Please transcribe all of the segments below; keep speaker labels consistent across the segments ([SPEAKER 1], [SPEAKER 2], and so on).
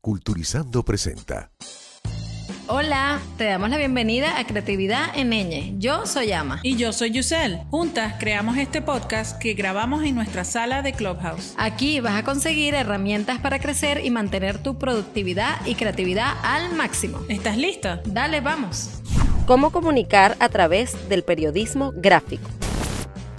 [SPEAKER 1] Culturizando presenta.
[SPEAKER 2] Hola, te damos la bienvenida a Creatividad en Ñ. Yo soy Ama.
[SPEAKER 3] Y yo soy Yusel. Juntas creamos este podcast que grabamos en nuestra sala de Clubhouse.
[SPEAKER 2] Aquí vas a conseguir herramientas para crecer y mantener tu productividad y creatividad al máximo.
[SPEAKER 3] ¿Estás lista?
[SPEAKER 2] Dale, vamos.
[SPEAKER 4] Cómo comunicar a través del periodismo gráfico.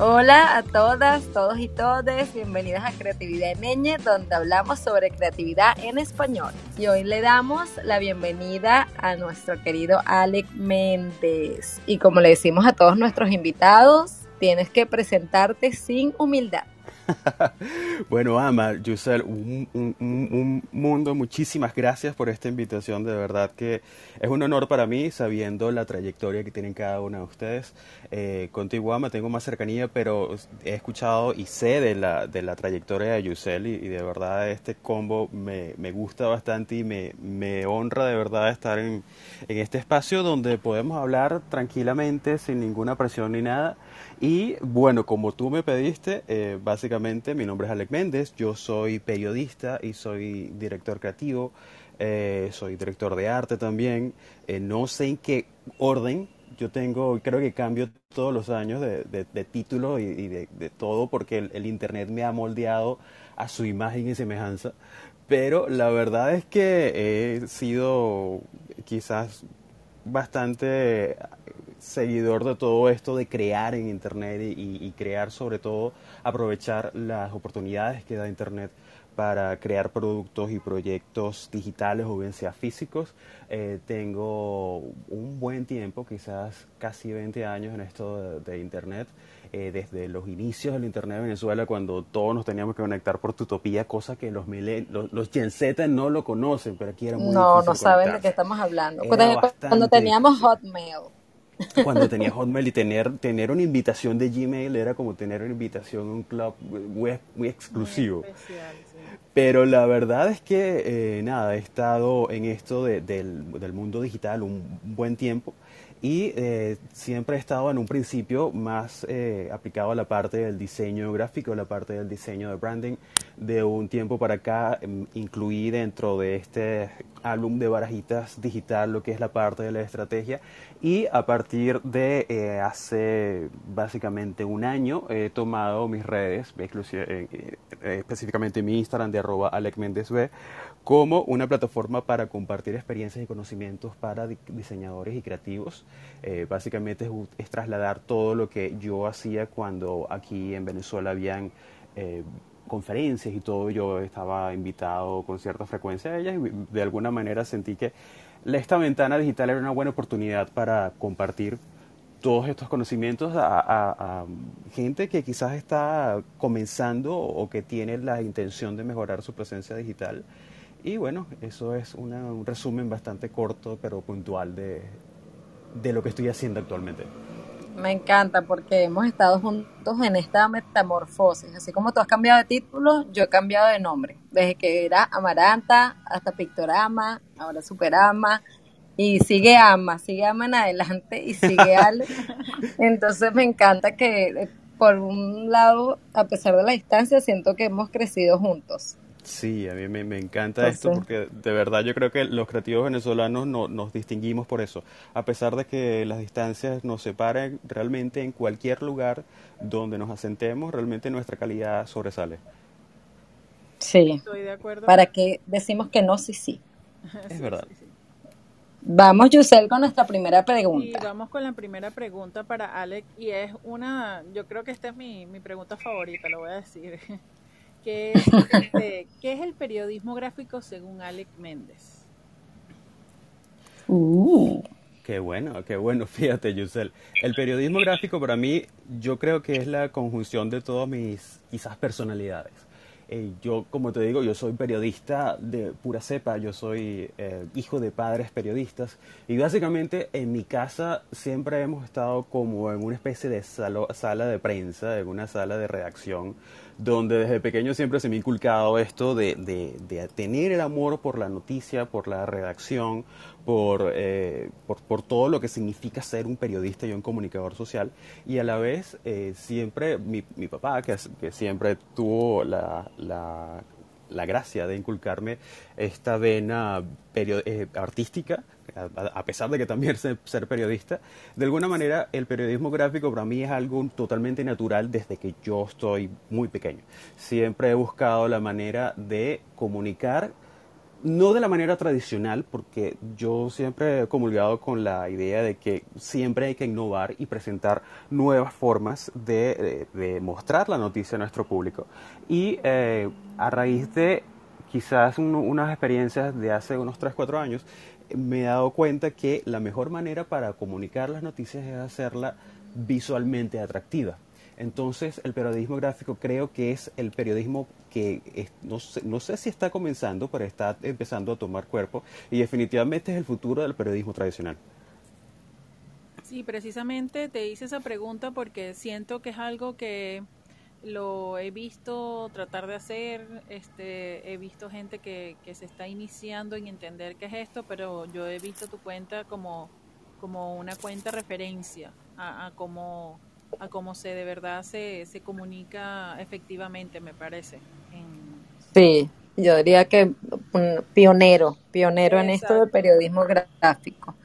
[SPEAKER 5] Hola a todas, todos y todes, bienvenidas a Creatividad en Ñ, donde hablamos sobre creatividad en español. Y hoy le damos la bienvenida a nuestro querido Alec Méndez. Y como le decimos a todos nuestros invitados, tienes que presentarte sin humildad.
[SPEAKER 6] bueno, Ama, Yusel, un, un, mundo, muchísimas gracias por esta invitación. De verdad que es un honor para mí, sabiendo la trayectoria que tienen cada uno de ustedes. Eh, contigo, Ama, tengo más cercanía, pero he escuchado y sé de la, de la trayectoria de Yusel y, de verdad este combo me, me gusta bastante y me, me, honra de verdad estar en, en este espacio donde podemos hablar tranquilamente, sin ninguna presión ni nada. Y bueno, como tú me pediste, eh, básicamente mi nombre es Alec Méndez, yo soy periodista y soy director creativo, eh, soy director de arte también, eh, no sé en qué orden, yo tengo, creo que cambio todos los años de, título y, de, todo porque el, Internet me ha moldeado a su imagen y semejanza, pero la verdad es que he sido quizás bastante seguidor de todo esto de crear en Internet y, crear sobre todo, aprovechar las oportunidades que da Internet para crear productos y proyectos digitales o bien sea físicos. Eh, tengo un buen tiempo, quizás casi 20 años en esto de, Internet. Eh, desde los inicios del Internet de Venezuela, cuando todos nos teníamos que conectar por Tutopía, cosa que los, los, los Gen Z no lo conocen, pero aquí era muy
[SPEAKER 5] No, no saben de qué estamos hablando. cuando teníamos Hotmail
[SPEAKER 6] cuando tenía Hotmail y tener, tener una invitación de Gmail era como tener una invitación a un club muy, muy exclusivo. Pero la verdad es que, eh, nada, he estado en esto del, del, mundo digital un buen tiempo y eh, siempre he estado en un principio más eh, aplicado a la parte del diseño gráfico, la parte del diseño de branding. De un tiempo para acá em, incluí dentro de este álbum de barajitas digital lo que es la parte de la estrategia y a partir de eh, hace básicamente un año he tomado mis redes, específicamente mi Instagram de arroba como una plataforma para compartir experiencias y conocimientos para diseñadores y creativos. Eh, básicamente es, trasladar todo lo que yo hacía cuando aquí en Venezuela habían eh, conferencias y todo, yo estaba invitado con cierta frecuencia a ellas y de alguna manera sentí que esta ventana digital era una buena oportunidad para compartir todos estos conocimientos a, gente que quizás está comenzando o que tiene la intención de mejorar su presencia digital y bueno, eso es un resumen bastante corto pero puntual de, de lo que estoy haciendo actualmente.
[SPEAKER 5] Me encanta porque hemos estado juntos en esta metamorfosis. Así como tú has cambiado de título, yo he cambiado de nombre. Desde que era Amaranta hasta Pictorama, ahora Superama. Y sigue Ama, sigue Ama en adelante y sigue Ale. Entonces me encanta que eh, por un lado, a pesar de la distancia, siento que hemos crecido juntos.
[SPEAKER 6] Sí, a mí me, encanta esto porque de verdad yo creo que los creativos venezolanos no, nos distinguimos por eso. A pesar de que las distancias nos separen, realmente en cualquier lugar donde nos asentemos, realmente nuestra calidad sobresale.
[SPEAKER 5] Sí. Estoy de acuerdo. ¿Para que decimos que no, sí, sí?
[SPEAKER 6] Es verdad.
[SPEAKER 5] Vamos, Yusel, con nuestra primera pregunta.
[SPEAKER 3] Sí, vamos con la primera pregunta para Alex y es una, yo creo que esta es mi, mi pregunta favorita, lo voy a decir. ¿Qué es, este, ¿Qué es el periodismo gráfico según Alec Méndez?
[SPEAKER 6] Uh. Qué bueno, qué bueno, fíjate, Yusel. El periodismo gráfico para mí, yo creo que es la conjunción de todas mis quizás personalidades. Eh, yo, como te digo, yo soy periodista de pura cepa, yo soy eh, hijo de padres periodistas y básicamente en mi casa siempre hemos estado como en una especie de sala de prensa, en una sala de redacción, donde desde pequeño siempre se me ha inculcado esto de, de tener el amor por la noticia, por la redacción, eh, por, por, todo lo que significa ser un periodista y un comunicador social. Y a la vez, eh, siempre mi, mi papá, que, que, siempre tuvo la, la, la, gracia de inculcarme esta vena eh, artística, a, pesar de que también sé ser periodista, de alguna manera el periodismo gráfico para mí es algo totalmente natural desde que yo estoy muy pequeño. Siempre he buscado la manera de comunicar no de la manera tradicional, porque yo siempre he comulgado con la idea de que siempre hay que innovar y presentar nuevas formas de, mostrar la noticia a nuestro público. Y eh, a raíz de quizás unas experiencias de hace unos 3, 4 años, me he dado cuenta que la mejor manera para comunicar las noticias es hacerla visualmente atractiva. Entonces, el periodismo gráfico creo que es el periodismo que no, sé, no, sé, si está comenzando, pero está empezando a tomar cuerpo y definitivamente es el futuro del periodismo tradicional.
[SPEAKER 3] Sí, precisamente te hice esa pregunta porque siento que es algo que lo he visto tratar de hacer, este, he visto gente que, que se está iniciando en entender qué es esto, pero yo he visto tu cuenta como, como una cuenta referencia a, a cómo a cómo se de verdad se, se comunica efectivamente, me parece.
[SPEAKER 5] Sí, yo diría que un pionero, pionero en esto del periodismo gráfico.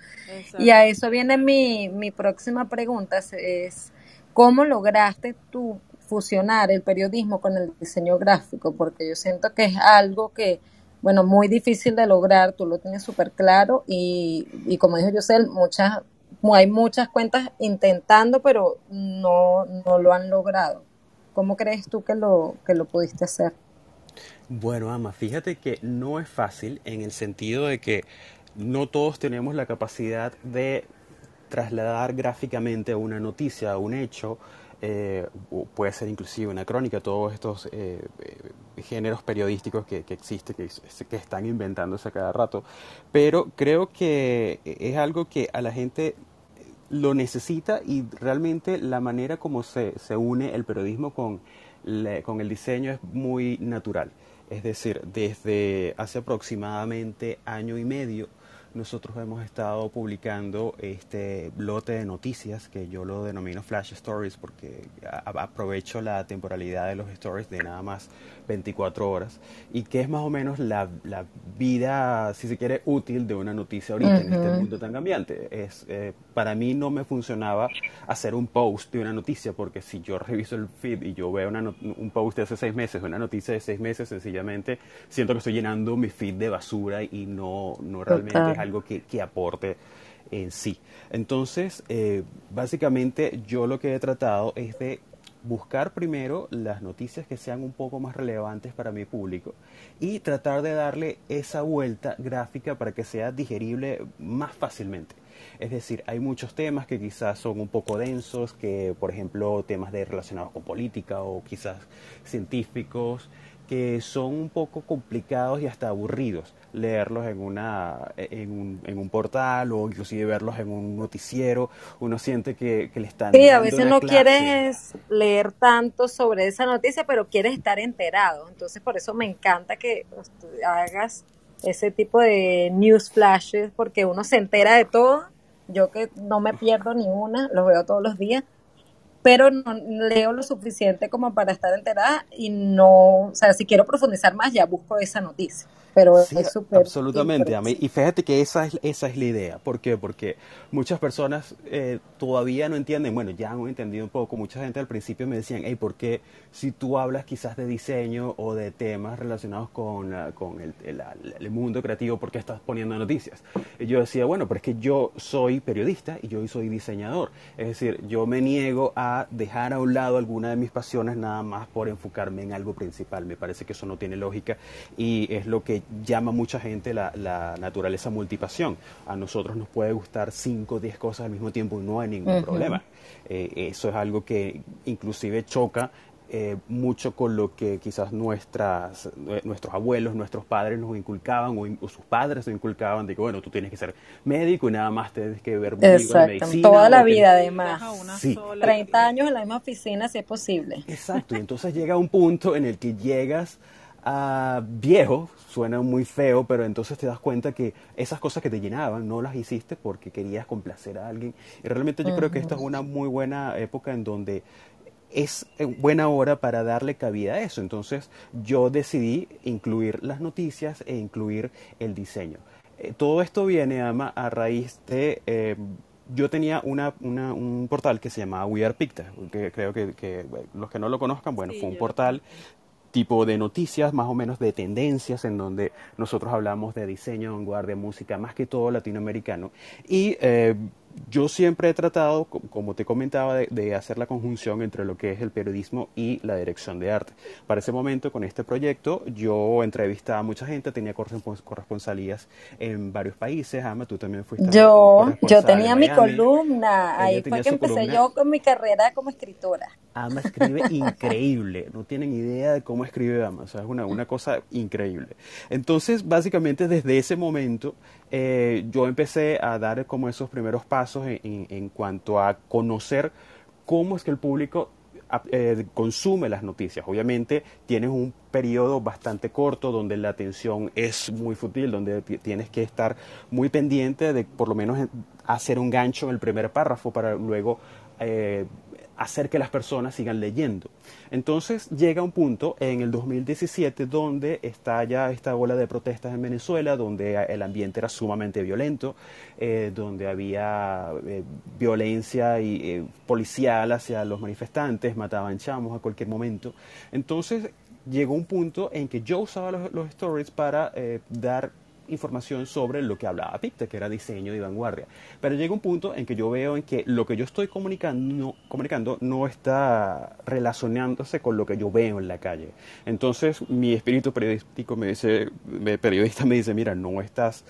[SPEAKER 5] Y a eso viene mi, mi próxima pregunta, es ¿cómo lograste tú fusionar el periodismo con el diseño gráfico? Porque yo siento que es algo que, bueno, muy difícil de lograr, tú lo tienes súper claro y, y como dijo José, muchas hay muchas cuentas intentando, pero no, no lo han logrado. ¿Cómo crees tú que lo, que lo pudiste hacer?
[SPEAKER 6] Bueno, Ama, fíjate que no es fácil en el sentido de que no todos tenemos la capacidad de trasladar gráficamente una noticia, un hecho, eh, puede ser inclusive una crónica, todos estos eh, eh, géneros periodísticos que, existen, que, que, están inventándose a cada rato. Pero creo que es algo que a la gente lo necesita y realmente la manera como se, se une el periodismo con, con el diseño es muy natural. Es decir, desde hace aproximadamente año y medio nosotros hemos estado publicando este lote de noticias que yo lo denomino flash stories porque aprovecho la temporalidad de los stories de nada más 24 horas y que es más o menos la, la vida, si se quiere, útil de una noticia ahorita en este mundo tan cambiante. Es, eh, para mí no me funcionaba hacer un post de una noticia porque si yo reviso el feed y yo veo un post de hace seis meses, una noticia de seis meses, sencillamente siento que estoy llenando mi feed de basura y no, no realmente es algo que, que aporte en sí. Entonces, eh, básicamente yo lo que he tratado es de buscar primero las noticias que sean un poco más relevantes para mi público y tratar de darle esa vuelta gráfica para que sea digerible más fácilmente. Es decir, hay muchos temas que quizás son un poco densos, que por ejemplo temas relacionados con política o quizás científicos, que son un poco complicados y hasta aburridos leerlos en, una, en, un, en un portal o inclusive verlos en un noticiero. Uno siente que, le están...
[SPEAKER 5] Sí, a veces no quieres leer tanto sobre esa noticia, pero quieres estar enterado. Entonces por eso me encanta que hagas ese tipo de news flashes, porque uno se entera de todo. Yo que no me pierdo ni una, los veo todos los días pero no leo lo suficiente como para estar enterada y no, o sea, si quiero profundizar más ya busco esa noticia pero es súper...
[SPEAKER 6] Absolutamente, a mí, y fíjate que esa es, esa es la idea. ¿Por qué? Porque muchas personas eh, todavía no entienden, bueno, ya han entendido un poco, mucha gente al principio me decían, hey, ¿por qué si tú hablas quizás de diseño o de temas relacionados con, con el, el, mundo creativo, ¿por qué estás poniendo noticias? Y yo decía, bueno, pero es que yo soy periodista y yo soy diseñador. Es decir, yo me niego a dejar a un lado alguna de mis pasiones nada más por enfocarme en algo principal. Me parece que eso no tiene lógica y es lo que llama mucha gente la, la, naturaleza multipasión. A nosotros nos puede gustar 5 o 10 cosas al mismo tiempo y no hay ningún problema. Eh, eso es algo que inclusive choca eh, mucho con lo que quizás nuestras, nuestros abuelos, nuestros padres nos inculcaban o, sus padres nos inculcaban de que, bueno, tú tienes que ser médico y nada más tienes que ver
[SPEAKER 5] Exacto, medicina. Toda la vida además. Sí. 30 años en la misma oficina si es posible.
[SPEAKER 6] Exacto, y entonces llega un punto en el que llegas a viejo, suena muy feo, pero entonces te das cuenta que esas cosas que te llenaban no las hiciste porque querías complacer a alguien. Y realmente yo creo que esta es una muy buena época en donde es eh, buena hora para darle cabida a eso. Entonces yo decidí incluir las noticias e incluir el diseño. Eh, todo esto viene a, a raíz de... Eh, yo tenía una, un portal que se llamaba We Are Picta, que creo que, los que no lo conozcan, bueno, fue un portal tipo de noticias, más o menos de tendencias, en donde nosotros hablamos de diseño, vanguardia, música, más que todo latinoamericano. Y yo siempre he tratado, como te comentaba, de, hacer la conjunción entre lo que es el periodismo y la dirección de arte. Para ese momento, con este proyecto, yo entrevistaba a mucha gente, tenía corresponsalías en varios países. Ama, tú también fuiste.
[SPEAKER 5] Yo, yo tenía mi columna, ahí fue que empecé yo con mi carrera como escritora.
[SPEAKER 6] Ama escribe increíble, no tienen idea de cómo escribe Ama, o sea, es una, una cosa increíble. Entonces, básicamente, desde ese momento, eh, yo empecé a dar como esos primeros pasos en, cuanto a conocer cómo es que el público eh, consume las noticias. Obviamente tienes un periodo bastante corto donde la atención es muy fútil, donde tienes que estar muy pendiente de por lo menos hacer un gancho en el primer párrafo para luego eh, hacer que las personas sigan leyendo. Entonces llega un punto en el 2017 donde está ya esta ola de protestas en Venezuela, donde el ambiente era sumamente violento, eh, donde había eh, violencia y, eh, policial hacia los manifestantes, mataban chamos a cualquier momento. Entonces llegó un punto en que yo usaba los stories para dar información sobre lo que hablaba Picte, que era diseño y vanguardia. Pero llega un punto en que yo veo en que lo que yo estoy comunicando comunicando no está relacionándose con lo que yo veo en la calle. Entonces mi espíritu periodístico me dice, periodista me dice, mira, no estás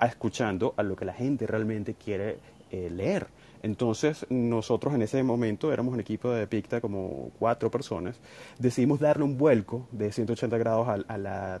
[SPEAKER 6] escuchando a lo que la gente realmente quiere eh, leer. Entonces, nosotros en ese momento éramos un equipo de Picta, como cuatro personas, decidimos darle un vuelco de 180 grados a la,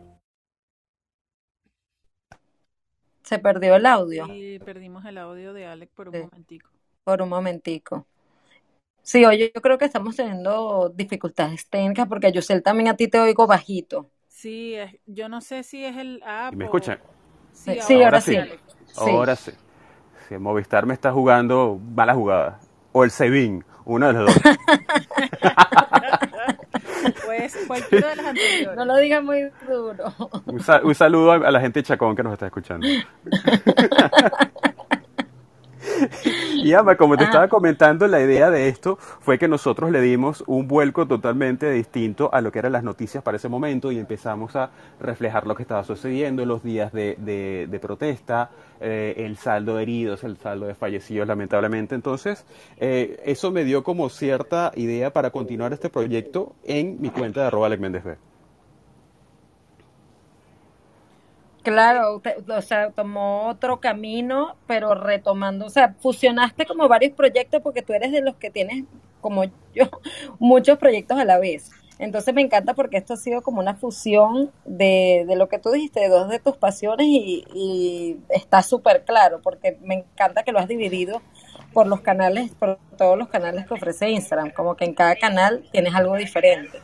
[SPEAKER 5] Se perdió el audio.
[SPEAKER 3] Sí, perdimos el audio de Alex por un momentico.
[SPEAKER 5] Por un momentico. Sí, oye, yo creo que estamos teniendo dificultades técnicas porque yo sé también a ti te oigo bajito.
[SPEAKER 3] Sí, yo no sé si es el app.
[SPEAKER 6] ¿Me escuchan?
[SPEAKER 5] Sí, ahora, sí.
[SPEAKER 6] Ahora sí. Si Movistar me está jugando mala jugada. O el Sebin, uno de los dos.
[SPEAKER 3] Pues cualquiera de las anteriores.
[SPEAKER 5] No lo digas muy duro.
[SPEAKER 6] Un, saludo a, la gente de Chacón que nos está escuchando. Y ama, como te estaba comentando, la idea de esto fue que nosotros le dimos un vuelco totalmente distinto a lo que eran las noticias para ese momento y empezamos a reflejar lo que estaba sucediendo, los días de, de, protesta, eh, el saldo de heridos, el saldo de fallecidos, lamentablemente. Entonces, eh, eso me dio como cierta idea para continuar este proyecto en mi cuenta de arroba
[SPEAKER 5] Claro, o sea, tomó otro camino, pero retomando, o sea, fusionaste como varios proyectos porque tú eres de los que tienes, como yo, muchos proyectos a la vez. Entonces me encanta porque esto ha sido como una fusión de, de lo que tú dijiste, de dos de tus pasiones y, y está súper claro porque me encanta que lo has dividido por los canales, por todos los canales que ofrece Instagram, como que en cada canal tienes algo diferente.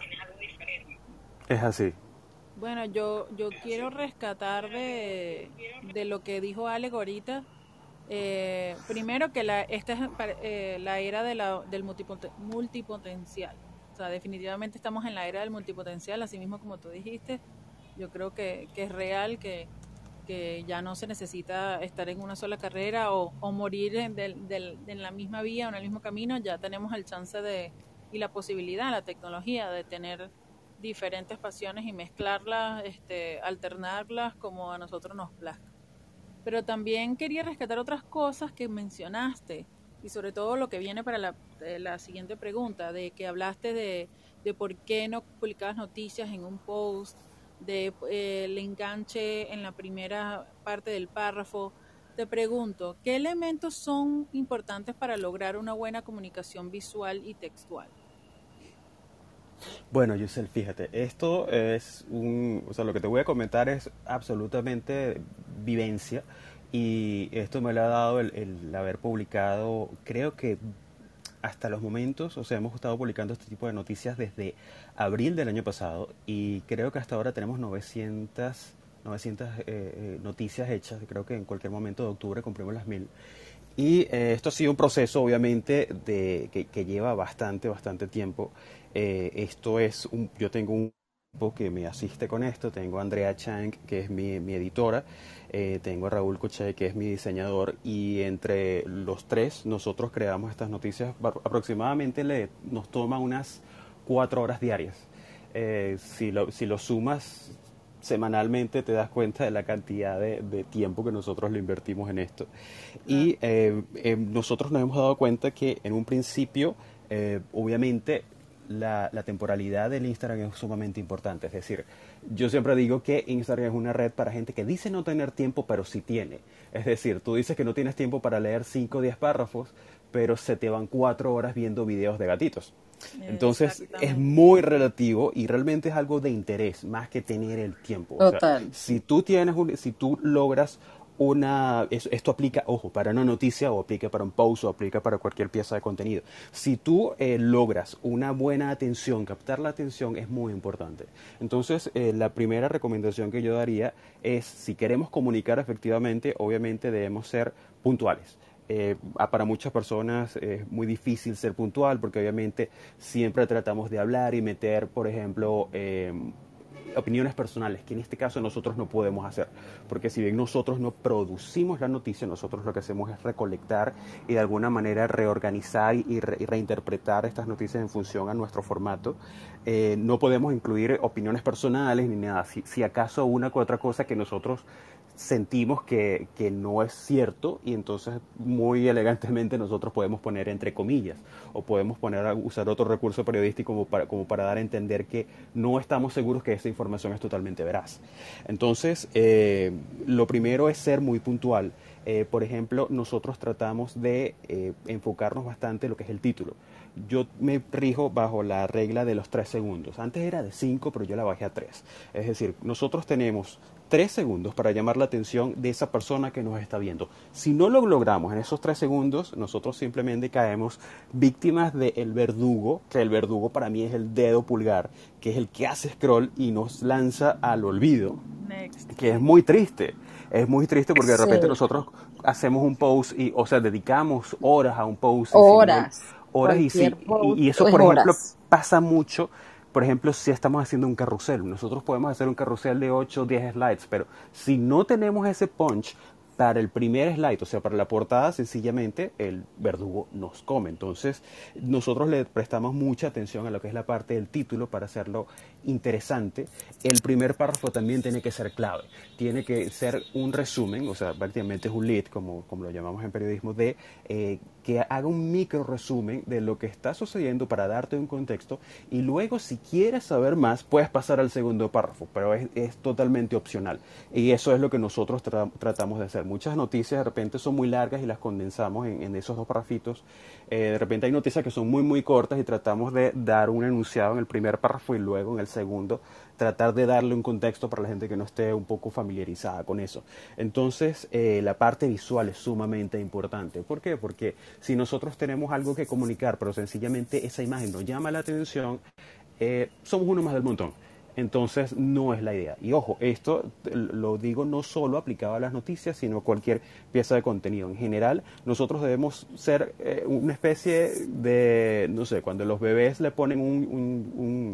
[SPEAKER 6] Es así.
[SPEAKER 3] Bueno, yo, yo quiero rescatar de, de lo que dijo Alec ahorita. Eh, primero que la, esta es eh, la era de la, del multipotencial. O sea, definitivamente estamos en la era del multipotencial, así mismo como tú dijiste. Yo creo que, que es real, que, que ya no se necesita estar en una sola carrera o, o morir en, en la misma vía o en el mismo camino. Ya tenemos el chance de y la posibilidad, la tecnología de tener diferentes pasiones y mezclarlas, este, alternarlas como a nosotros nos plazca. Pero también quería rescatar otras cosas que mencionaste y sobre todo lo que viene para la, eh, siguiente pregunta, de que hablaste de, de, por qué no publicabas noticias en un post, de eh, el enganche en la primera parte del párrafo. Te pregunto, ¿qué elementos son importantes para lograr una buena comunicación visual y textual?
[SPEAKER 6] Bueno, Yusel, fíjate, esto es un, o sea, lo que te voy a comentar es absolutamente vivencia y esto me lo ha dado el, haber publicado, creo que hasta los momentos, o sea, hemos estado publicando este tipo de noticias desde abril del año pasado y creo que hasta ahora tenemos 900, 900 eh, eh, noticias hechas, creo que en cualquier momento de octubre cumplimos las mil. Y eh, esto ha sido un proceso, obviamente, de, que, que lleva bastante, bastante tiempo. Eh, esto es un, yo tengo un grupo que me asiste con esto, tengo a Andrea Chang, que es mi, mi editora, eh, tengo a Raúl Coche, que es mi diseñador, y entre los tres nosotros creamos estas noticias, aproximadamente le, nos toma unas cuatro horas diarias. Eh, si, lo, si lo sumas semanalmente te das cuenta de la cantidad de, de tiempo que nosotros le invertimos en esto. Y nosotros nos hemos dado cuenta que en un principio, obviamente, la, temporalidad del Instagram es sumamente importante. Es decir, yo siempre digo que Instagram es una red para gente que dice no tener tiempo, pero sí tiene. Es decir, tú dices que no tienes tiempo para leer 5 o 10 párrafos, pero se te van 4 horas viendo videos de gatitos. Entonces es muy relativo y realmente es algo de interés más que tener el tiempo. si tú tienes si tú logras una, esto aplica, ojo, para una noticia o aplica para un post o aplica para cualquier pieza de contenido. Si tú eh, logras una buena atención, captar la atención es muy importante. Entonces, eh, la primera recomendación que yo daría es, si queremos comunicar efectivamente, obviamente debemos ser puntuales. Eh, para muchas personas es muy difícil ser puntual porque obviamente siempre tratamos de hablar y meter, por ejemplo, opiniones personales, que en este caso nosotros no podemos hacer, porque si bien nosotros no producimos la noticia, nosotros lo que hacemos es recolectar y de alguna manera reorganizar y, reinterpretar estas noticias en función a nuestro formato. Eh, no podemos incluir opiniones personales ni nada, si, si acaso una u otra cosa que nosotros sentimos que, que, no es cierto y entonces muy elegantemente nosotros podemos poner entre comillas o podemos poner usar otro recurso periodístico como para, como para dar a entender que no estamos seguros que esa información es totalmente veraz. Entonces, eh, lo primero es ser muy puntual. Eh, por ejemplo, nosotros tratamos de eh, enfocarnos bastante en lo que es el título. Yo me rijo bajo la regla de los tres segundos. Antes era de cinco, pero yo la bajé a tres. Es decir, nosotros tenemos tres segundos para llamar la atención de esa persona que nos está viendo. Si no lo logramos en esos tres segundos, nosotros simplemente caemos víctimas del verdugo, que el verdugo para mí es el dedo pulgar, que es el que hace scroll y nos lanza al olvido, que es muy triste. Es muy triste porque de repente nosotros hacemos un post y, o sea, dedicamos horas a un post.
[SPEAKER 5] Horas.
[SPEAKER 6] horas y, y, eso, por ejemplo, pasa mucho por ejemplo, si estamos haciendo un carrusel, nosotros podemos hacer un carrusel de 8 o 10 slides, pero si no tenemos ese punch, para el primer slide, o sea, para la portada, sencillamente el verdugo nos come. Entonces, nosotros le prestamos mucha atención a lo que es la parte del título para hacerlo interesante. El primer párrafo también tiene que ser clave. Tiene que ser un resumen, o sea, prácticamente es un lead, como, como lo llamamos en periodismo, de eh, que haga un micro resumen de lo que está sucediendo para darte un contexto y luego si quieres saber más puedes pasar al segundo párrafo, pero es, totalmente opcional y eso es lo que nosotros tratamos de hacer. Muchas noticias de repente son muy largas y las condensamos en, en esos dos párrafitos. Eh, de repente hay noticias que son muy muy cortas y tratamos de dar un enunciado en el primer párrafo y luego en el segundo tratar de darle un contexto para la gente que no esté un poco familiarizada con eso. Entonces, eh, la parte visual es sumamente importante. ¿Por qué? Porque si nosotros tenemos algo que comunicar, pero sencillamente esa imagen nos llama la atención, eh, somos uno más del montón. Entonces no es la idea. Y ojo, esto lo digo no solo aplicado a las noticias, sino a cualquier pieza de contenido. En general, nosotros debemos ser eh, una especie de, no sé, cuando los bebés le ponen un,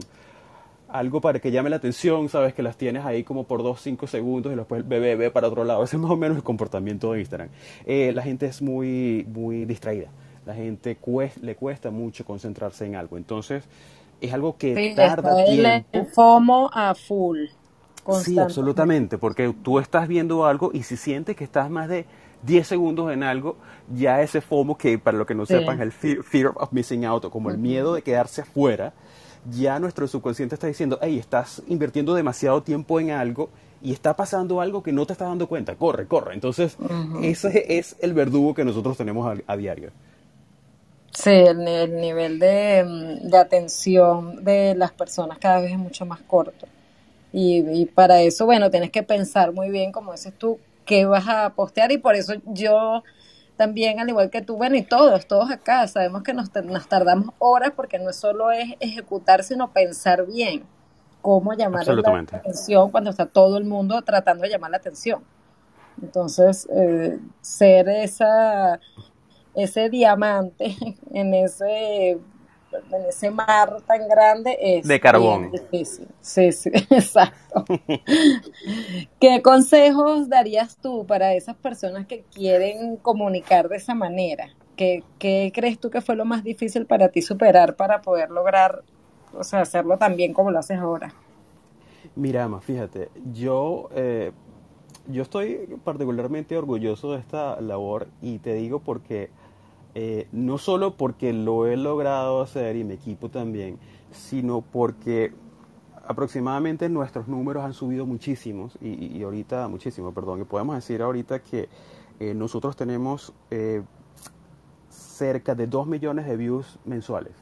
[SPEAKER 6] algo para que llame la atención, sabes que las tienes ahí como por dos, cinco segundos y después el bebé ve para otro lado. Ese es más o menos el comportamiento de Instagram. Eh, la gente es muy, muy distraída. La gente le cuesta mucho concentrarse en algo. Entonces, es algo que tarda tiempo.
[SPEAKER 5] El FOMO a full.
[SPEAKER 6] Sí, absolutamente, porque tú estás viendo algo y si sientes que estás más de 10 segundos en algo, ya ese FOMO, que para lo que no sepan, el fear, of missing out, o como el miedo de quedarse afuera, ya nuestro subconsciente está diciendo, hey, estás invirtiendo demasiado tiempo en algo y está pasando algo que no te estás dando cuenta, corre, corre. Entonces, ese es el verdugo que nosotros tenemos a diario.
[SPEAKER 5] Sí, el, nivel mm, de, atención de las personas cada vez es mucho más corto. Y, para eso, bueno, tienes que pensar muy bien, como dices tú, qué vas a postear. Y por eso yo también, al igual que tú, bueno, y todos, todos acá, sabemos que nos, nos tardamos horas porque no solo es ejecutar, sino pensar bien cómo llamar la atención cuando está todo el mundo tratando de llamar la atención. Entonces, eh, ser esa ese diamante en ese en ese mar tan grande es
[SPEAKER 6] de carbón.
[SPEAKER 5] difícil. Sí, sí, exacto. ¿Qué consejos darías tú para esas personas que quieren comunicar de esa manera? ¿Qué, ¿Qué, crees tú que fue lo más difícil para ti superar para poder lograr, o sea, hacerlo tan bien como lo haces ahora?
[SPEAKER 6] Mira, más fíjate, yo, eh, yo estoy particularmente orgulloso de esta labor y te digo porque eh, no solo porque lo he logrado hacer y mi equipo también, sino porque aproximadamente nuestros números han subido muchísimos y, ahorita, muchísimo, perdón, y podemos decir ahorita que eh, nosotros tenemos eh, cerca de 2 millones de views mensuales.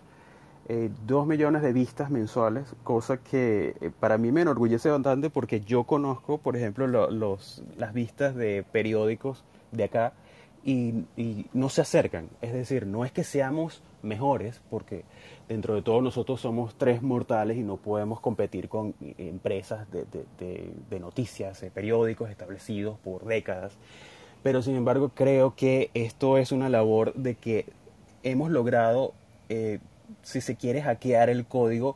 [SPEAKER 6] 2 millones de vistas mensuales, cosa que para mí me enorgullece bastante porque yo conozco, por ejemplo, los, las vistas de periódicos de acá y, no se acercan. Es decir, no es que seamos mejores, porque dentro de todo nosotros somos tres mortales y no podemos competir con empresas de, noticias, de periódicos establecidos por décadas. Pero sin embargo creo que esto es una labor de que hemos logrado, eh, si se quiere, hackear el código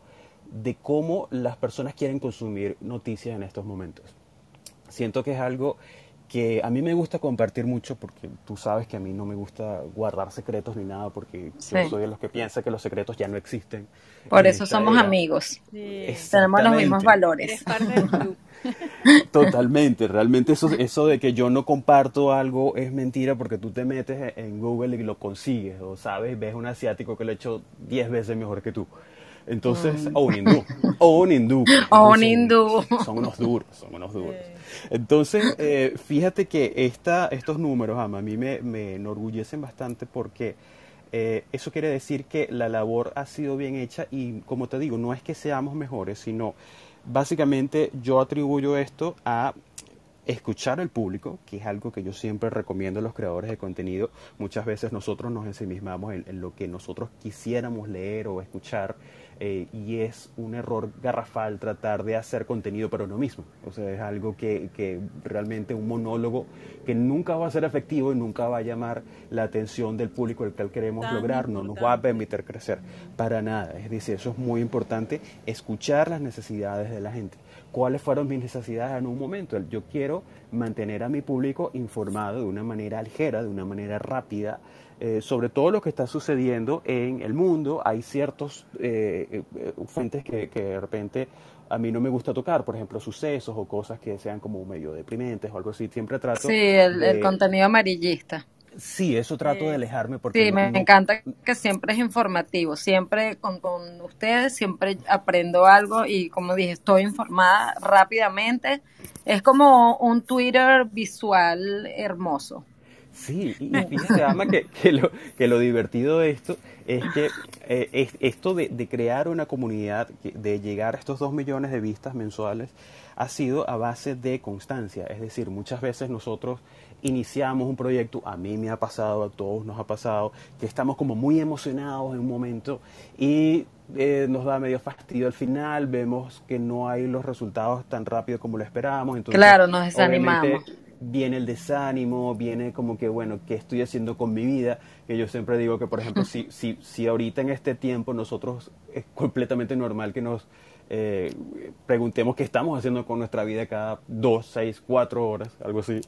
[SPEAKER 6] de cómo las personas quieren consumir noticias en estos momentos. Siento que es algo que a mí me gusta compartir mucho porque tú sabes que a mí no me gusta guardar secretos ni nada porque yo soy de los que piensa que los secretos ya no existen.
[SPEAKER 5] Por eso somos amigos. Tenemos los mismos valores.
[SPEAKER 6] Totalmente, realmente eso, eso de que yo no comparto algo es mentira porque tú te metes en Google y lo consigues o sabes, ves un asiático que lo ha hecho 10 veces mejor que tú. Entonces, o un hindú, o un hindú.
[SPEAKER 5] O un hindú.
[SPEAKER 6] Son, unos duros, son unos duros. Entonces, eh, fíjate que esta, estos números, a mí me, me enorgullecen bastante porque eh, eso quiere decir que la labor ha sido bien hecha y, como te digo, no es que seamos mejores, sino básicamente yo atribuyo esto a escuchar al público, que es algo que yo siempre recomiendo a los creadores de contenido. Muchas veces nosotros nos ensimismamos en lo que nosotros quisiéramos leer o escuchar eh, y es un error garrafal tratar de hacer contenido para uno mismo. O sea, es algo que, que, realmente un monólogo que nunca va a ser efectivo y nunca va a llamar la atención del público el cual queremos lograr, no nos va a permitir crecer para nada. Es decir, eso es muy importante, escuchar las necesidades de la gente. ¿Cuáles fueron mis necesidades en un momento? Yo quiero mantener a mi público informado de una manera ligera, de una manera rápida, eh, sobre todo lo que está sucediendo en el mundo. Hay ciertos eh, eh, fuentes que, de repente a mí no me gusta tocar, por ejemplo, sucesos o cosas que sean como medio deprimentes o algo así. Siempre trato.
[SPEAKER 5] Sí, el, contenido amarillista.
[SPEAKER 6] Sí, eso trato de alejarme porque...
[SPEAKER 5] Sí, me encanta que siempre es informativo, siempre con, con, ustedes, siempre aprendo algo y como dije, estoy informada rápidamente. Es como un Twitter visual hermoso.
[SPEAKER 6] Sí, y fíjate, Ama, que, que, lo, que lo divertido de esto es que eh, es, esto de, de, crear una comunidad, de llegar a estos dos millones de vistas mensuales, ha sido a base de constancia. Es decir, muchas veces nosotros iniciamos un proyecto, a mí me ha pasado, a todos nos ha pasado, que estamos como muy emocionados en un momento y eh, nos da medio fastidio al final, vemos que no hay los resultados tan rápido como lo esperábamos. Entonces,
[SPEAKER 5] claro, nos desanimamos.
[SPEAKER 6] Viene el desánimo, viene como que, bueno, ¿qué estoy haciendo con mi vida? Que yo siempre digo que, por ejemplo, si, si, si ahorita en este tiempo nosotros es completamente normal que nos eh, preguntemos qué estamos haciendo con nuestra vida cada dos, seis, cuatro horas, algo así.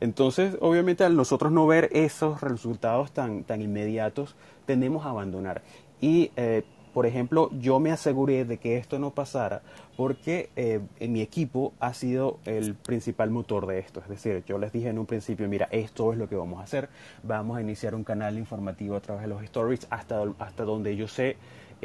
[SPEAKER 6] Entonces, obviamente, al nosotros no ver esos resultados tan, tan inmediatos, tendemos a abandonar. Y, eh, por ejemplo, yo me aseguré de que esto no pasara porque eh, mi equipo ha sido el principal motor de esto. Es decir, yo les dije en un principio, mira, esto es lo que vamos a hacer. Vamos a iniciar un canal informativo a través de los stories hasta, hasta donde yo sé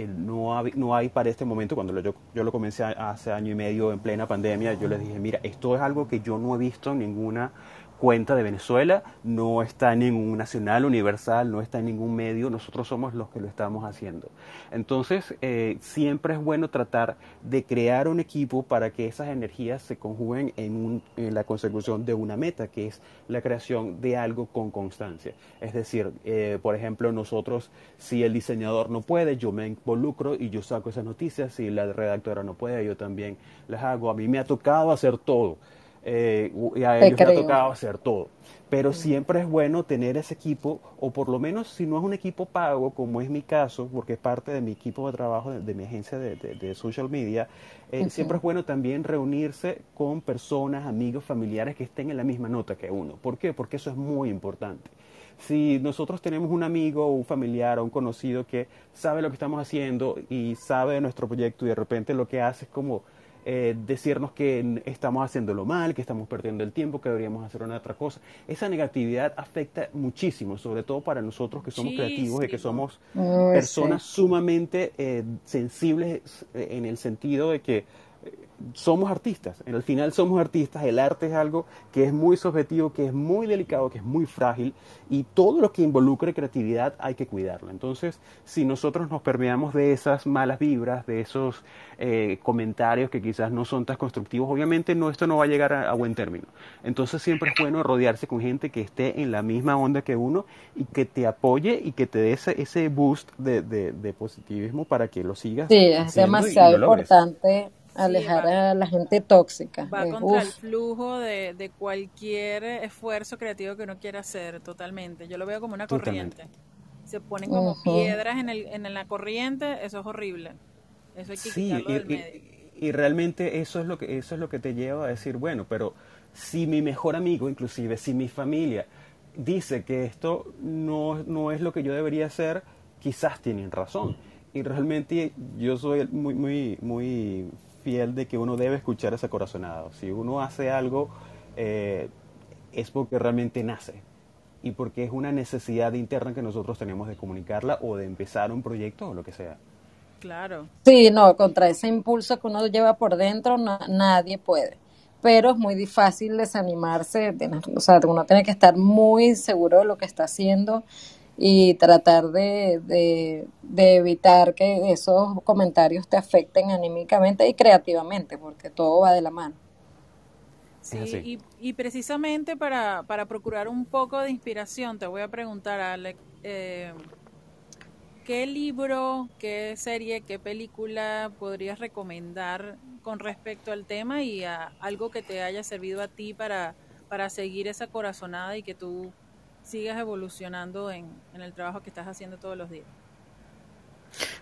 [SPEAKER 6] no, hay, no hay para este momento, cuando yo, yo lo comencé hace año y medio en plena pandemia, yo les dije, mira, esto es algo que yo no he visto en ninguna cuenta de Venezuela, no está en ningún nacional universal, no está en ningún medio, nosotros somos los que lo estamos haciendo. Entonces, eh, siempre es bueno tratar de crear un equipo para que esas energías se conjuguen en, la consecución de una meta, que es la creación de algo con constancia. Es decir, eh, por ejemplo, nosotros, si el diseñador no puede, yo me involucro y yo saco esas noticias, si la redactora no puede, yo también las hago. A mí me ha tocado hacer todo eh, y a ellos les ha tocado hacer todo. Pero siempre es bueno tener ese equipo, o por lo menos si no es un equipo pago, como es mi caso, porque es parte de mi equipo de trabajo, de, mi agencia de, social media, eh, siempre es bueno también reunirse con personas, amigos, familiares que estén en la misma nota que uno. ¿Por qué? Porque eso es muy importante si nosotros tenemos un amigo un familiar o un conocido que sabe lo que estamos haciendo y sabe de nuestro proyecto y de repente lo que hace es como eh, decirnos que estamos haciéndolo mal, que estamos perdiendo el tiempo, que deberíamos hacer una otra cosa. Esa negatividad afecta muchísimo, sobre todo para nosotros que somos creativos y que somos personas sumamente eh, sensibles eh, en el sentido de que somos artistas, en el final somos artistas, el arte es algo que es muy subjetivo, que es muy delicado, que es muy frágil y todo lo que involucre creatividad hay que cuidarlo. Entonces, si nosotros nos permeamos de esas malas vibras, de esos eh, comentarios que quizás no son tan constructivos, obviamente no, esto no va a llegar a, buen término. Entonces siempre es bueno rodearse con gente que esté en la misma onda que uno y que te apoye y que te dé ese, ese boost de, de, positivismo para que lo sigas.
[SPEAKER 5] Sí, es demasiado importante alejar a la gente tóxica.
[SPEAKER 3] Va contra el flujo de, de, cualquier esfuerzo creativo que uno quiera hacer, totalmente. Yo lo veo como una corriente. Se ponen como piedras en, el, en la corriente, eso es horrible. Eso hay que sí, quitarlo y, del medio.
[SPEAKER 6] Y, realmente eso es lo que eso es lo que te lleva a decir, bueno, pero si mi mejor amigo, inclusive si mi familia dice que esto no, no es lo que yo debería hacer, quizás tienen razón. Y realmente yo soy muy muy muy fiel de que uno debe escuchar ese corazonado. Si uno hace algo, eh, es porque realmente nace y porque es una necesidad interna que nosotros tenemos de comunicarla o de empezar un proyecto o lo que sea.
[SPEAKER 3] Claro.
[SPEAKER 5] Sí, no, contra ese impulso que uno lleva por dentro nadie puede. Pero es muy difícil desanimarse, o sea, uno tiene que estar muy seguro de lo que está haciendo y tratar de, de, evitar que esos comentarios te afecten anímicamente y creativamente, porque todo va de la mano.
[SPEAKER 3] Sí, y, y, precisamente para, para procurar un poco de inspiración, te voy a preguntar, Alex, eh, ¿qué libro, qué serie, qué película podrías recomendar con respecto al tema y a algo que te haya servido a ti para, para seguir esa corazonada y que tú sigas evolucionando en, el trabajo que estás haciendo todos los días.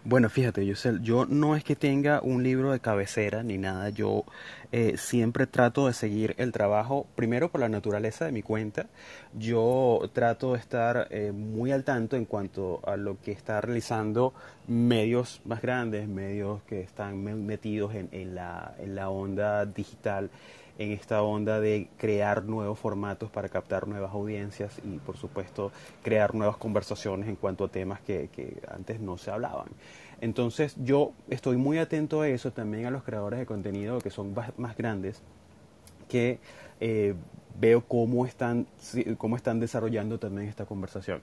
[SPEAKER 6] Bueno, fíjate, yo, yo no es que tenga un libro de cabecera ni nada, yo eh, siempre trato de seguir el trabajo, primero por la naturaleza de mi cuenta, yo trato de estar eh, muy al tanto en cuanto a lo que está realizando medios más grandes, medios que están metidos en, en, la, en la onda digital en esta onda de crear nuevos formatos para captar nuevas audiencias y por supuesto crear nuevas conversaciones en cuanto a temas que, antes no se hablaban. Entonces yo estoy muy atento a eso, también a los creadores de contenido que son más grandes, que eh, veo cómo están, cómo están desarrollando también esta conversación.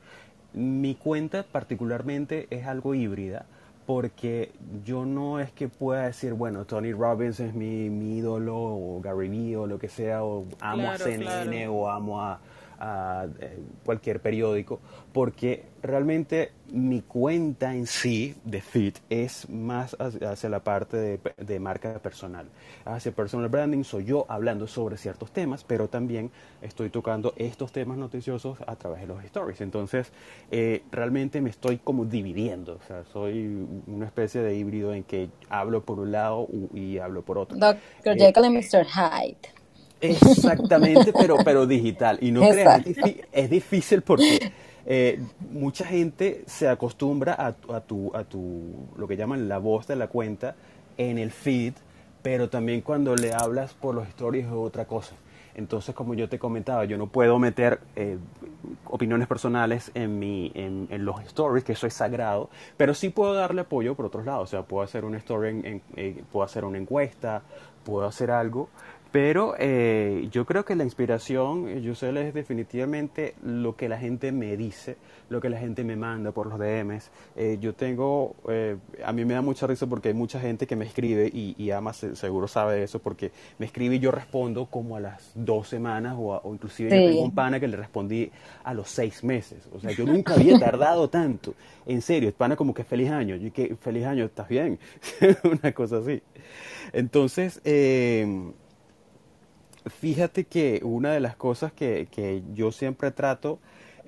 [SPEAKER 6] Mi cuenta particularmente es algo híbrida porque yo no es que pueda decir, bueno, Tony Robbins es mi, ídolo, o Gary Vee, o lo que sea, o amo a CNN, o amo a, a eh, cualquier periódico, porque realmente mi cuenta en sí de Fit es más hacia la parte de, de, marca personal. Hacia personal branding soy yo hablando sobre ciertos temas, pero también estoy tocando estos temas noticiosos a través de los stories. Entonces, eh, realmente me estoy como dividiendo. O sea, soy una especie de híbrido en que hablo por un lado y hablo por otro.
[SPEAKER 5] Dr. Eh, Jekyll y Mr. Hyde.
[SPEAKER 6] Exactamente, pero, pero digital. Y no creas, es, difícil porque eh, mucha gente se acostumbra a, a, tu, a tu, lo que llaman la voz de la cuenta en el feed, pero también cuando le hablas por los stories es otra cosa. Entonces, como yo te comentaba, yo no puedo meter eh, opiniones personales en, mi, en, los stories, que eso es sagrado, pero sí puedo darle apoyo por otros lados. O sea, puedo hacer una story, en, eh, puedo hacer una encuesta, puedo hacer algo, pero eh, yo creo que la inspiración, eh, Yusel, es definitivamente lo que la gente me dice, lo que la gente me manda por los DMs. Eh, yo tengo, a mí me da mucha risa porque hay mucha gente que me escribe y, y Ama seguro sabe eso porque me escribe y yo respondo como a las dos semanas o, inclusive yo tengo un pana que le respondí a los seis meses. O sea, yo nunca había tardado tanto. En serio, pana como que feliz año. Yo que feliz año, ¿estás bien? Una cosa así. Entonces, eh, Fíjate que una de las cosas que, que yo siempre trato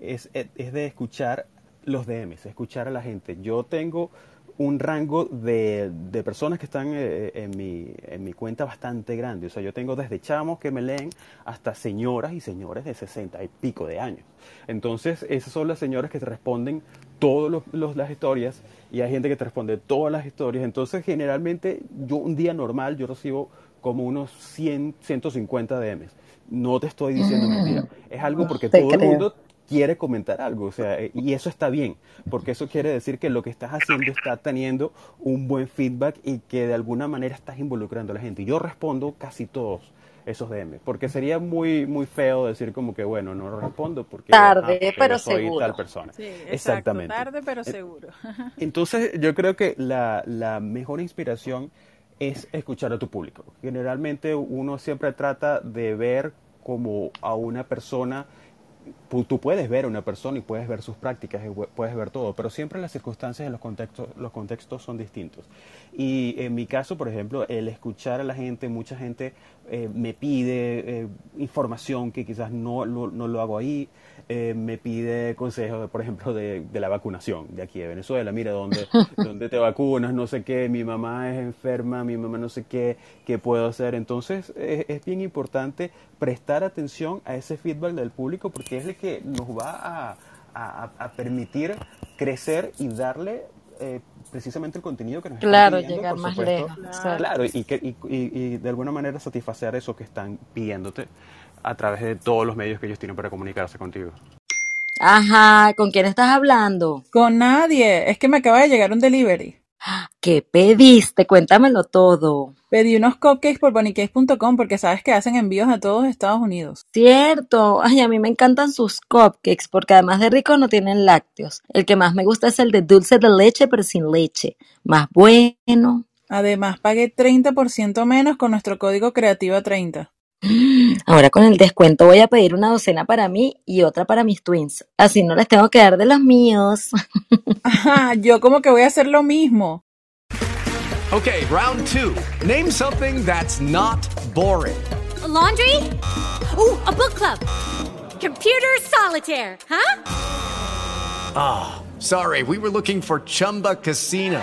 [SPEAKER 6] es, es, de escuchar los DMs, escuchar a la gente. Yo tengo un rango de, de personas que están eh, en, mi, en mi cuenta bastante grande. O sea, yo tengo desde chamos que me leen hasta señoras y señores de 60 y pico de años. Entonces, esas son las señoras que te responden todas las historias y hay gente que te responde todas las historias. Entonces, generalmente, yo un día normal, yo recibo como unos 100, 150 DMs. No te estoy diciendo mentira. Es algo porque todo el mundo quiere comentar algo, o sea, eh, y eso está bien, porque eso quiere decir que lo que estás haciendo está teniendo un buen feedback y que de alguna manera estás involucrando a la gente. Y yo respondo casi todos esos DMs, porque sería muy muy feo decir como que bueno, no respondo porque
[SPEAKER 5] tarde, pero
[SPEAKER 6] soy
[SPEAKER 5] seguro.
[SPEAKER 6] tal persona.
[SPEAKER 3] Sí, Exactamente. Tarde, pero seguro.
[SPEAKER 6] Entonces, yo creo que la, la mejor inspiración es escuchar a tu público. Generalmente uno siempre trata de ver como a una persona, tú puedes ver a una persona y puedes ver sus prácticas y puedes ver todo, pero siempre las circunstancias y los contextos, los contextos son distintos. Y en mi caso, por ejemplo, el escuchar a la gente, mucha gente eh, me pide eh, información que quizás no, no lo hago ahí, eh, me pide consejos, por ejemplo, de, la vacunación de aquí de Venezuela. Mira, ¿dónde, dónde te vacunas? No sé qué, mi mamá es enferma, mi mamá no sé qué, qué puedo hacer. Entonces, es, bien importante prestar atención a ese feedback del público porque es el que nos va a, permitir crecer y darle eh, precisamente el contenido que nos
[SPEAKER 5] claro, están pidiendo, llegar más lejos.
[SPEAKER 6] Claro, y, que, y, y, de alguna manera satisfacer eso que están pidiéndote a través de todos los medios que ellos tienen para comunicarse contigo.
[SPEAKER 5] Ajá, ¿con quién estás hablando?
[SPEAKER 3] Con nadie, es que me acaba de llegar un delivery.
[SPEAKER 5] ¿Qué pediste? Cuéntamelo todo.
[SPEAKER 3] Pedí unos cupcakes por bonnycakes.com porque sabes que hacen envíos a todos Estados Unidos.
[SPEAKER 5] Cierto. Ay, a mí me encantan sus cupcakes porque además de ricos no tienen lácteos. El que más me gusta es el de dulce de leche pero sin leche. Más bueno.
[SPEAKER 3] Además, pagué 30% menos con nuestro código creativa 30.
[SPEAKER 5] Ahora con el descuento voy a pedir una docena para mí y otra para mis twins. Así no les tengo que dar de los míos.
[SPEAKER 3] Ajá, yo como que voy a hacer lo mismo.
[SPEAKER 7] Okay, round two. Name something that's not boring.
[SPEAKER 8] laundry? Ooh, a book club. Computer solitaire, huh?
[SPEAKER 7] Ah, oh, sorry. We were looking for Chumba Casino.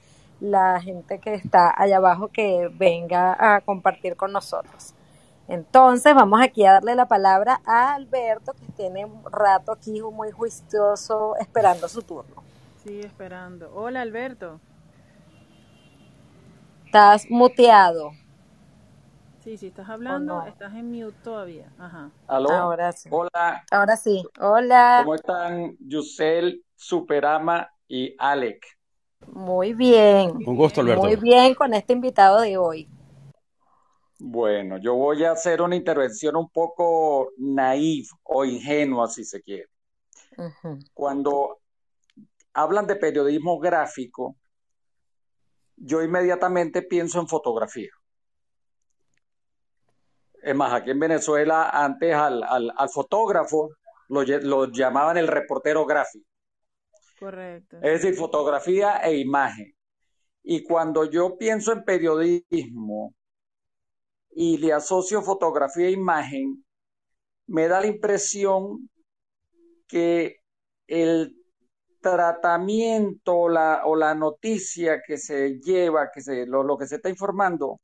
[SPEAKER 5] la gente que está allá abajo que venga a compartir con nosotros. Entonces, vamos aquí a darle la palabra a Alberto, que tiene un rato aquí muy juicioso esperando su turno.
[SPEAKER 3] Sí, esperando. Hola, Alberto.
[SPEAKER 5] Estás muteado.
[SPEAKER 3] Sí, sí, estás hablando, estás en mute todavía. Ajá.
[SPEAKER 9] ¿Aló?
[SPEAKER 5] Ahora sí.
[SPEAKER 9] Hola.
[SPEAKER 5] Ahora sí. Hola.
[SPEAKER 9] ¿Cómo están Yusel, Superama y Alec?
[SPEAKER 5] Muy bien.
[SPEAKER 6] Un gusto, Alberto.
[SPEAKER 5] Muy bien con este invitado de hoy.
[SPEAKER 9] Bueno, yo voy a hacer una intervención un poco naif o ingenua, si se quiere. Cuando hablan de periodismo gráfico, yo inmediatamente pienso en fotografía. Es más, aquí en Venezuela antes al, al, al fotógrafo lo, lo, llamaban el reportero gráfico.
[SPEAKER 3] Correcto.
[SPEAKER 9] Es decir, fotografía e imagen. Y cuando yo pienso en periodismo y le asocio fotografía e imagen, me da la impresión que el tratamiento la, o la noticia que se lleva, que se, lo, lo que se está informando,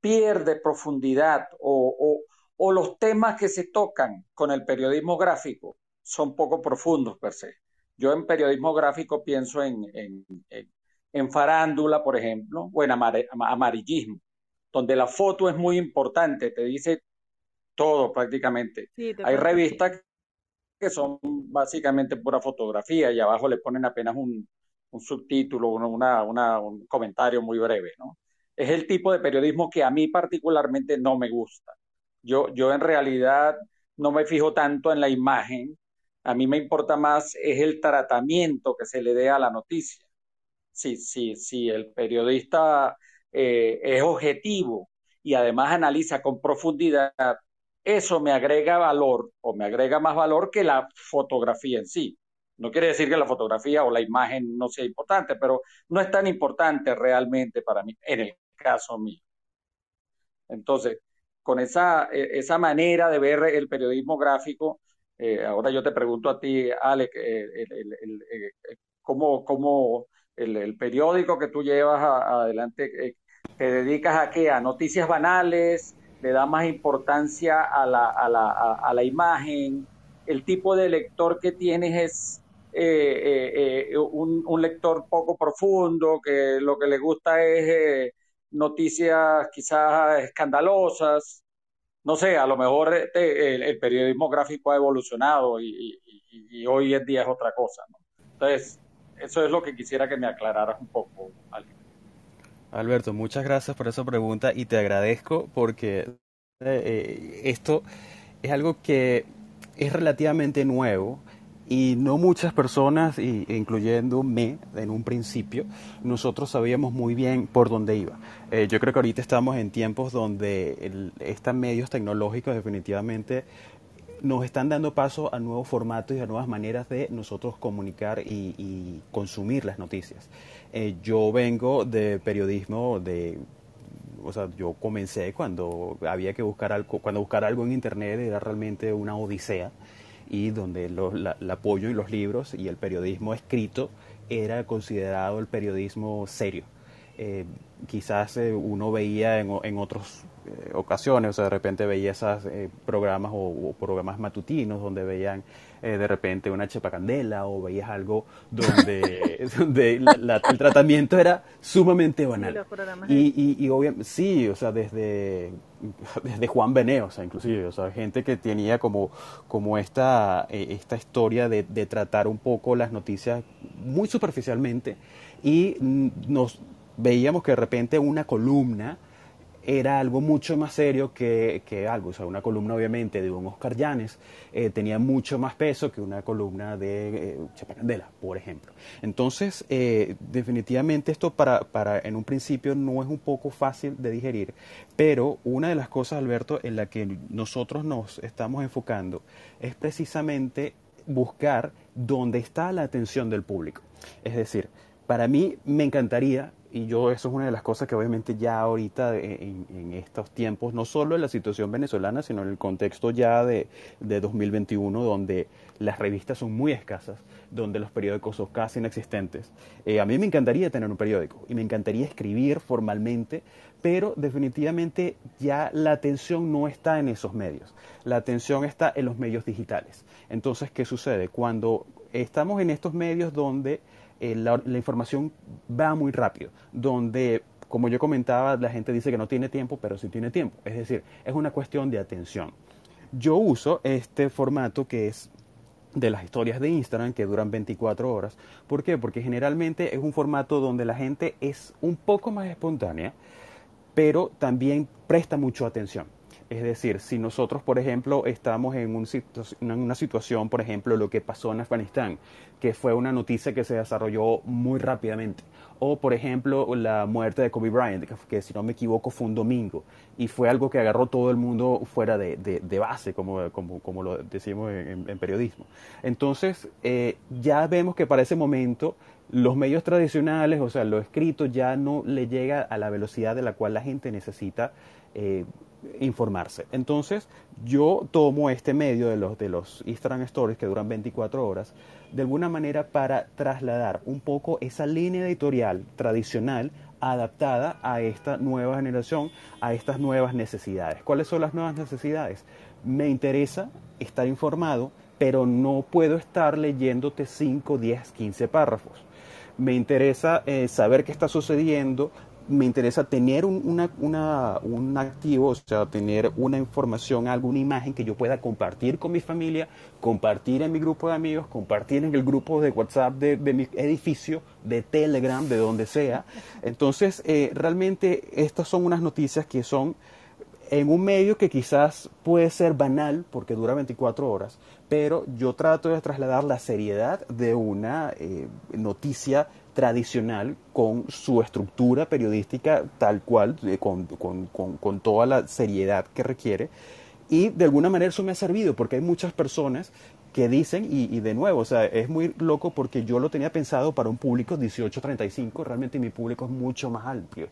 [SPEAKER 9] pierde profundidad o, o, o, los temas que se tocan con el periodismo gráfico son poco profundos per se. Yo en periodismo gráfico pienso en, en, en, en farándula, por ejemplo, o en amar, amarillismo, donde la foto es muy importante, te dice todo prácticamente.
[SPEAKER 3] Sí,
[SPEAKER 9] Hay revistas que son básicamente pura fotografía y abajo le ponen apenas un, un subtítulo, una, una, un comentario muy breve, ¿no? Es el tipo de periodismo que a mí particularmente no me gusta. Yo, yo en realidad no me fijo tanto en la imagen, a mí me importa más es el tratamiento que se le dé a la noticia. Si, si, si el periodista eh, es objetivo y además analiza con profundidad, eso me agrega valor o me agrega más valor que la fotografía en sí. No quiere decir que la fotografía o la imagen no sea importante, pero no es tan importante realmente para mí, en el caso mío. Entonces, con esa, esa manera de ver el periodismo gráfico, eh, ahora yo te pregunto a ti, Alex, eh, el, el, el, ¿cómo, cómo el, periódico que tú llevas a, adelante, eh, te dedicas a qué? ¿A noticias banales? ¿Le da más importancia a la, a la, a, la imagen? ¿El tipo de lector que tienes es eh, eh, un, un, lector poco profundo, que lo que le gusta es eh, noticias quizás escandalosas. No sé, a lo mejor este, el, periodismo gráfico ha evolucionado y, hoy en día es otra cosa. Entonces, eso es lo que quisiera que me aclararas un poco, Ale.
[SPEAKER 6] Alberto, muchas gracias por esa pregunta y te agradezco porque eh, esto es algo que es relativamente nuevo y no muchas personas, incluyéndome en un principio, nosotros sabíamos muy bien por dónde iba. Eh, yo creo que ahorita estamos en tiempos donde estos medios tecnológicos definitivamente nos están dando paso a nuevos formatos y a nuevas maneras de nosotros comunicar y, y consumir las noticias. Eh, yo vengo de periodismo de o sea, yo comencé cuando había que buscar algo, cuando buscar algo en internet era realmente una odisea y donde la, el apoyo y los libros y el periodismo escrito era considerado el periodismo serio. Eh, quizás eh, uno veía en, en otras eh, ocasiones, o sea, de repente veía esos eh, programas o, o, programas matutinos donde veían de repente una chepacandela o veías algo donde, donde la, la, el tratamiento era sumamente banal. Y, y, y obviamente, sí, o sea, desde, desde Juan Bené, o sea, inclusive, o sea, gente que tenía como, como esta, esta historia de, de tratar un poco las noticias muy superficialmente y nos veíamos que de repente una columna era algo mucho más serio que, que, algo. O sea, una columna obviamente de un Oscar Llanes eh, tenía mucho más peso que una columna de eh, por ejemplo. Entonces, eh, definitivamente esto para, para, en un principio no es un poco fácil de digerir, pero una de las cosas, Alberto, en la que nosotros nos estamos enfocando es precisamente buscar dónde está la atención del público. Es decir, para mí me encantaría y yo eso es una de las cosas que obviamente ya ahorita en, en, estos tiempos, no solo en la situación venezolana, sino en el contexto ya de, de 2021, donde las revistas son muy escasas, donde los periódicos son casi inexistentes. Eh, a mí me encantaría tener un periódico y me encantaría escribir formalmente, pero definitivamente ya la atención no está en esos medios, la atención está en los medios digitales. Entonces, ¿qué sucede? Cuando estamos en estos medios donde eh, la, información va muy rápido, donde como yo comentaba, la gente dice que no tiene tiempo, pero sí tiene tiempo. Es decir, es una cuestión de atención. Yo uso este formato que es de las historias de Instagram que duran 24 horas. ¿Por qué? Porque generalmente es un formato donde la gente es un poco más espontánea, pero también presta mucho atención. Es decir, si nosotros, por ejemplo, estamos en, una situación, por ejemplo, lo que pasó en Afganistán, que fue una noticia que se desarrolló muy rápidamente, o por ejemplo la muerte de Kobe Bryant, que, si no me equivoco fue un domingo, y fue algo que agarró todo el mundo fuera de, base, como, como, lo decimos en, periodismo. Entonces, eh, ya vemos que para ese momento los medios tradicionales, o sea, lo escrito ya no le llega a la velocidad de la cual la gente necesita eh, informarse. Entonces, yo tomo este medio de los, de los Instagram Stories que duran 24 horas, de alguna manera para trasladar un poco esa línea editorial tradicional adaptada a esta nueva generación, a estas nuevas necesidades. ¿Cuáles son las nuevas necesidades? Me interesa estar informado, pero no puedo estar leyéndote 5, 10, 15 párrafos. Me interesa eh, saber qué está sucediendo, me interesa tener un, un activo, o sea, tener una información, alguna imagen que yo pueda compartir con mi familia, compartir en mi grupo de amigos, compartir en el grupo de WhatsApp de, mi edificio, de Telegram, de donde sea. Entonces, eh, realmente estas son unas noticias que son en un medio que quizás puede ser banal porque dura 24 horas, pero yo trato de trasladar la seriedad de una eh, noticia tradicional con su estructura periodística tal cual, eh, con, con, con, toda la seriedad que requiere. Y de alguna manera eso me ha servido porque hay muchas personas que dicen, y, de nuevo, o sea, es muy loco porque yo lo tenía pensado para un público 18-35, realmente mi público es mucho más amplio.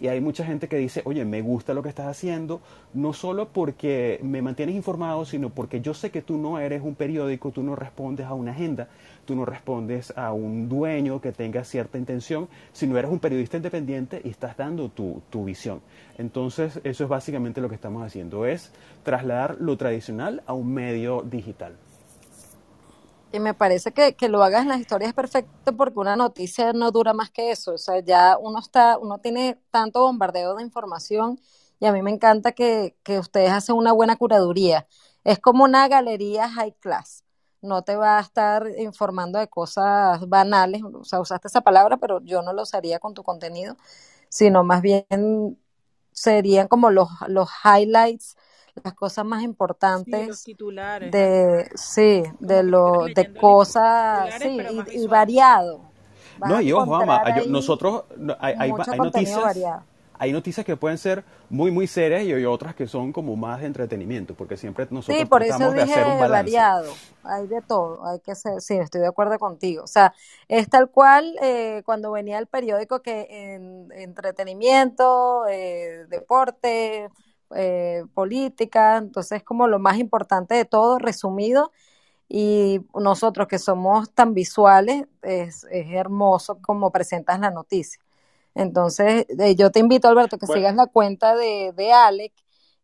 [SPEAKER 6] Y hay mucha gente que dice, oye, me gusta lo que estás haciendo, no solo porque me mantienes informado, sino porque yo sé que tú no eres un periódico, tú no respondes a una agenda, tú no respondes a un dueño que tenga cierta intención, sino eres un periodista independiente y estás dando tu, tu visión. Entonces, eso es básicamente lo que estamos haciendo, es trasladar lo tradicional a un medio digital.
[SPEAKER 5] Y me parece que, que lo hagas en las historias es perfecto porque una noticia no dura más que eso. O sea, ya uno está, uno tiene tanto bombardeo de información y a mí me encanta que, que ustedes hacen una buena curaduría. Es como una galería high class. No te va a estar informando de cosas banales. O sea, usaste esa palabra, pero yo no lo usaría con tu contenido, sino más bien serían como los, los highlights las cosas más importantes de sí de lo de cosas sí y, variado.
[SPEAKER 6] No y ojo ama, nosotros hay, hay, noticias hay noticias que pueden ser muy muy serias y hay otras que son como más de entretenimiento porque siempre nosotros
[SPEAKER 5] sí, por eso dije de hacer un variado. Hay de todo hay que ser sí estoy de acuerdo contigo. O sea es tal cual eh, cuando venía el periódico que en entretenimiento eh, deporte eh, política, entonces es como lo más importante de todo, resumido, y nosotros que somos tan visuales, es, hermoso como presentas la noticia. Entonces, eh, yo te invito, Alberto, que sigas la cuenta de, de Alec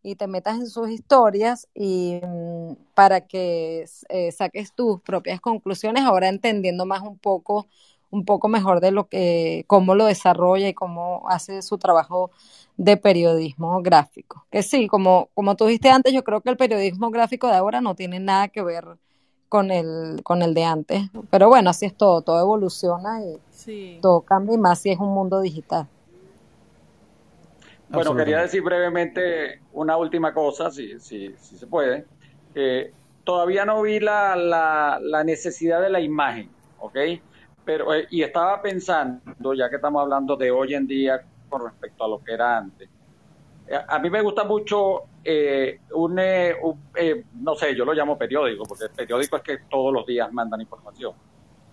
[SPEAKER 5] y te metas en sus historias y mm, para que eh, saques tus propias conclusiones, ahora entendiendo más un poco un poco mejor de lo que, cómo lo desarrolla y cómo hace su trabajo de periodismo gráfico. Que sí, como, como tú dijiste antes, yo creo que el periodismo gráfico de ahora no tiene nada que ver con el, con el de antes. Pero bueno, así es todo, todo evoluciona y todo cambia y más si es un mundo digital.
[SPEAKER 9] Bueno, quería decir brevemente una última cosa, si, si, si se puede. todavía no vi la, la, la necesidad de la imagen, ¿ok? Pero, eh, y estaba pensando, ya que estamos hablando de hoy en día con respecto a lo que era antes, eh, a mí me gusta mucho eh, un, no sé, yo lo llamo periódico, porque el periódico es que todos los días mandan información.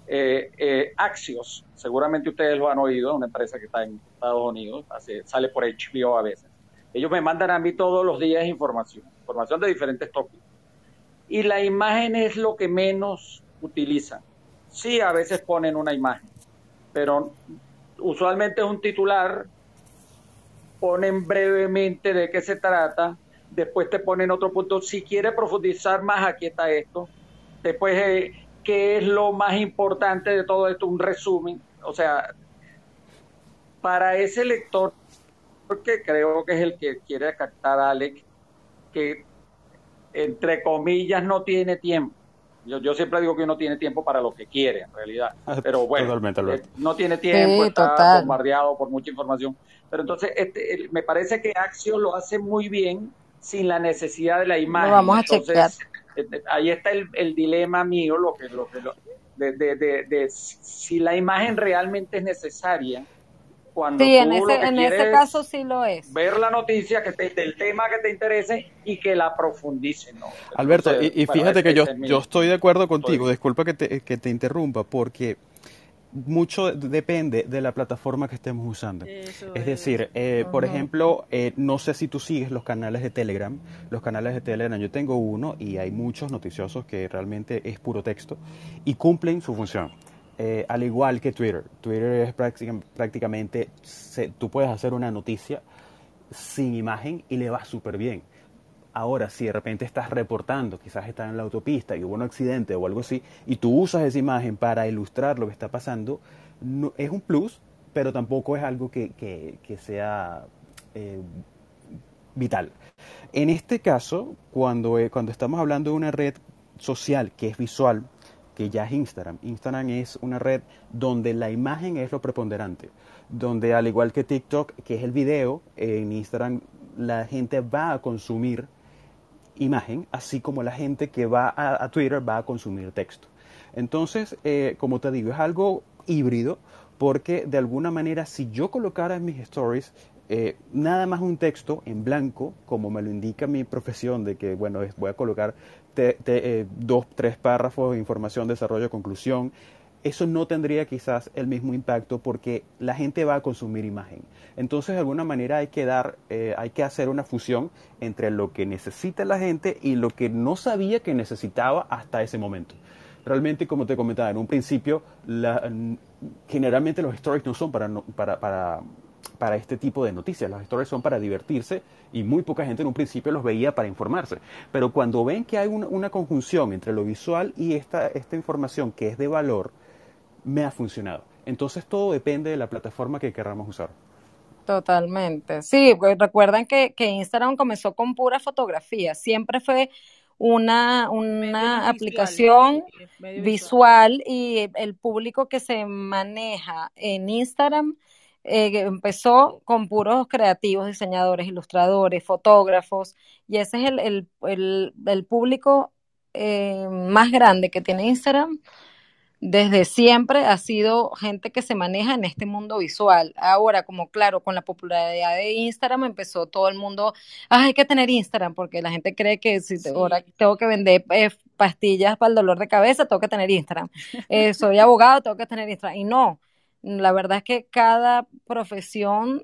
[SPEAKER 9] eh, eh, Axios, seguramente ustedes lo han oído, una empresa que está en Estados Unidos, sale por HBO a veces. Ellos me mandan a mí todos los días información, información de diferentes tópicos. Y la imagen es lo que menos utilizan. Sí, a veces ponen una imagen, pero usualmente es un titular, ponen brevemente de qué se trata, después te ponen otro punto. Si quiere profundizar más, aquí está esto. Después, eh, ¿qué es lo más importante de todo esto? Un resumen. O sea, para ese lector, que creo que es el que quiere captar a Alex, que entre comillas no tiene tiempo. Yo, yo siempre digo que uno tiene tiempo para lo que quiere, en realidad. Ah, Pero bueno, eh, no tiene tiempo, está bombardeado por mucha información. Pero entonces, este, me parece que Axio lo hace muy bien sin la necesidad de la imagen.
[SPEAKER 5] vamos a chequear.
[SPEAKER 9] Eh, eh, ahí está el, el, dilema mío, lo que, lo que de, de, de, si la imagen realmente es necesaria cuando
[SPEAKER 5] sí, en, ese, en ese caso sí lo es.
[SPEAKER 9] Ver la noticia que te, del tema que te interese y que la profundice, ¿no?
[SPEAKER 6] Alberto, y, fíjate que yo, yo estoy de acuerdo contigo, disculpa que te, que te interrumpa, porque mucho depende de la plataforma que estemos usando. es, decir, eh, por ejemplo, eh, no sé si tú sigues los canales de Telegram. Los canales de Telegram, yo tengo uno y hay muchos noticiosos que realmente es puro texto y cumplen su función. Eh, al igual que Twitter. Twitter es prácticamente, tú puedes hacer una noticia sin imagen y le va súper bien. Ahora, si de repente estás reportando, quizás estás en la autopista y hubo un accidente o algo así, y tú usas esa imagen para ilustrar lo que está pasando, no, es un plus, pero tampoco es algo que, sea eh, vital. En este caso, cuando, eh, cuando estamos hablando de una red social que es visual, que ya es Instagram, Instagram es una red donde la imagen es lo preponderante, donde al igual que TikTok, que es el video, en Instagram la gente va a consumir imagen, así como la gente que va a, Twitter va a consumir texto. Entonces, eh, como te digo, es algo híbrido porque de alguna manera si yo colocara en mis stories eh, nada más un texto en blanco, como me lo indica mi profesión de que, bueno, voy a colocar eh, dos, tres párrafos información, desarrollo, conclusión, eso no tendría quizás el mismo impacto porque la gente va a consumir imagen. Entonces, de alguna manera hay que dar, eh, hay que hacer una fusión entre lo que necesita la gente y lo que no sabía que necesitaba hasta ese momento. Realmente, como te comentaba en un principio, generalmente los stories no son para, para, para, para este tipo de noticias. Los stories son para divertirse y muy poca gente en un principio los veía para informarse. Pero cuando ven que hay una, una conjunción entre lo visual y esta, esta información que es de valor, me ha funcionado. Entonces todo depende de la plataforma que queramos usar.
[SPEAKER 5] Totalmente. Sí, pues recuerdan que, que Instagram comenzó con pura fotografía. Siempre fue una, una aplicación visual, y el público que se maneja en Instagram eh, empezó con puros creativos, diseñadores, ilustradores, fotógrafos, y ese es el, el, el, el público eh, más grande que tiene Instagram desde siempre ha sido gente que se maneja en este mundo visual. Ahora, como claro, con la popularidad de Instagram empezó todo el mundo, ah, hay que tener Instagram, porque la gente cree que si ahora tengo que vender eh, pastillas para el dolor de cabeza, tengo que tener Instagram. Eh, soy abogado, tengo que tener Instagram. Y no, la verdad es que cada profesión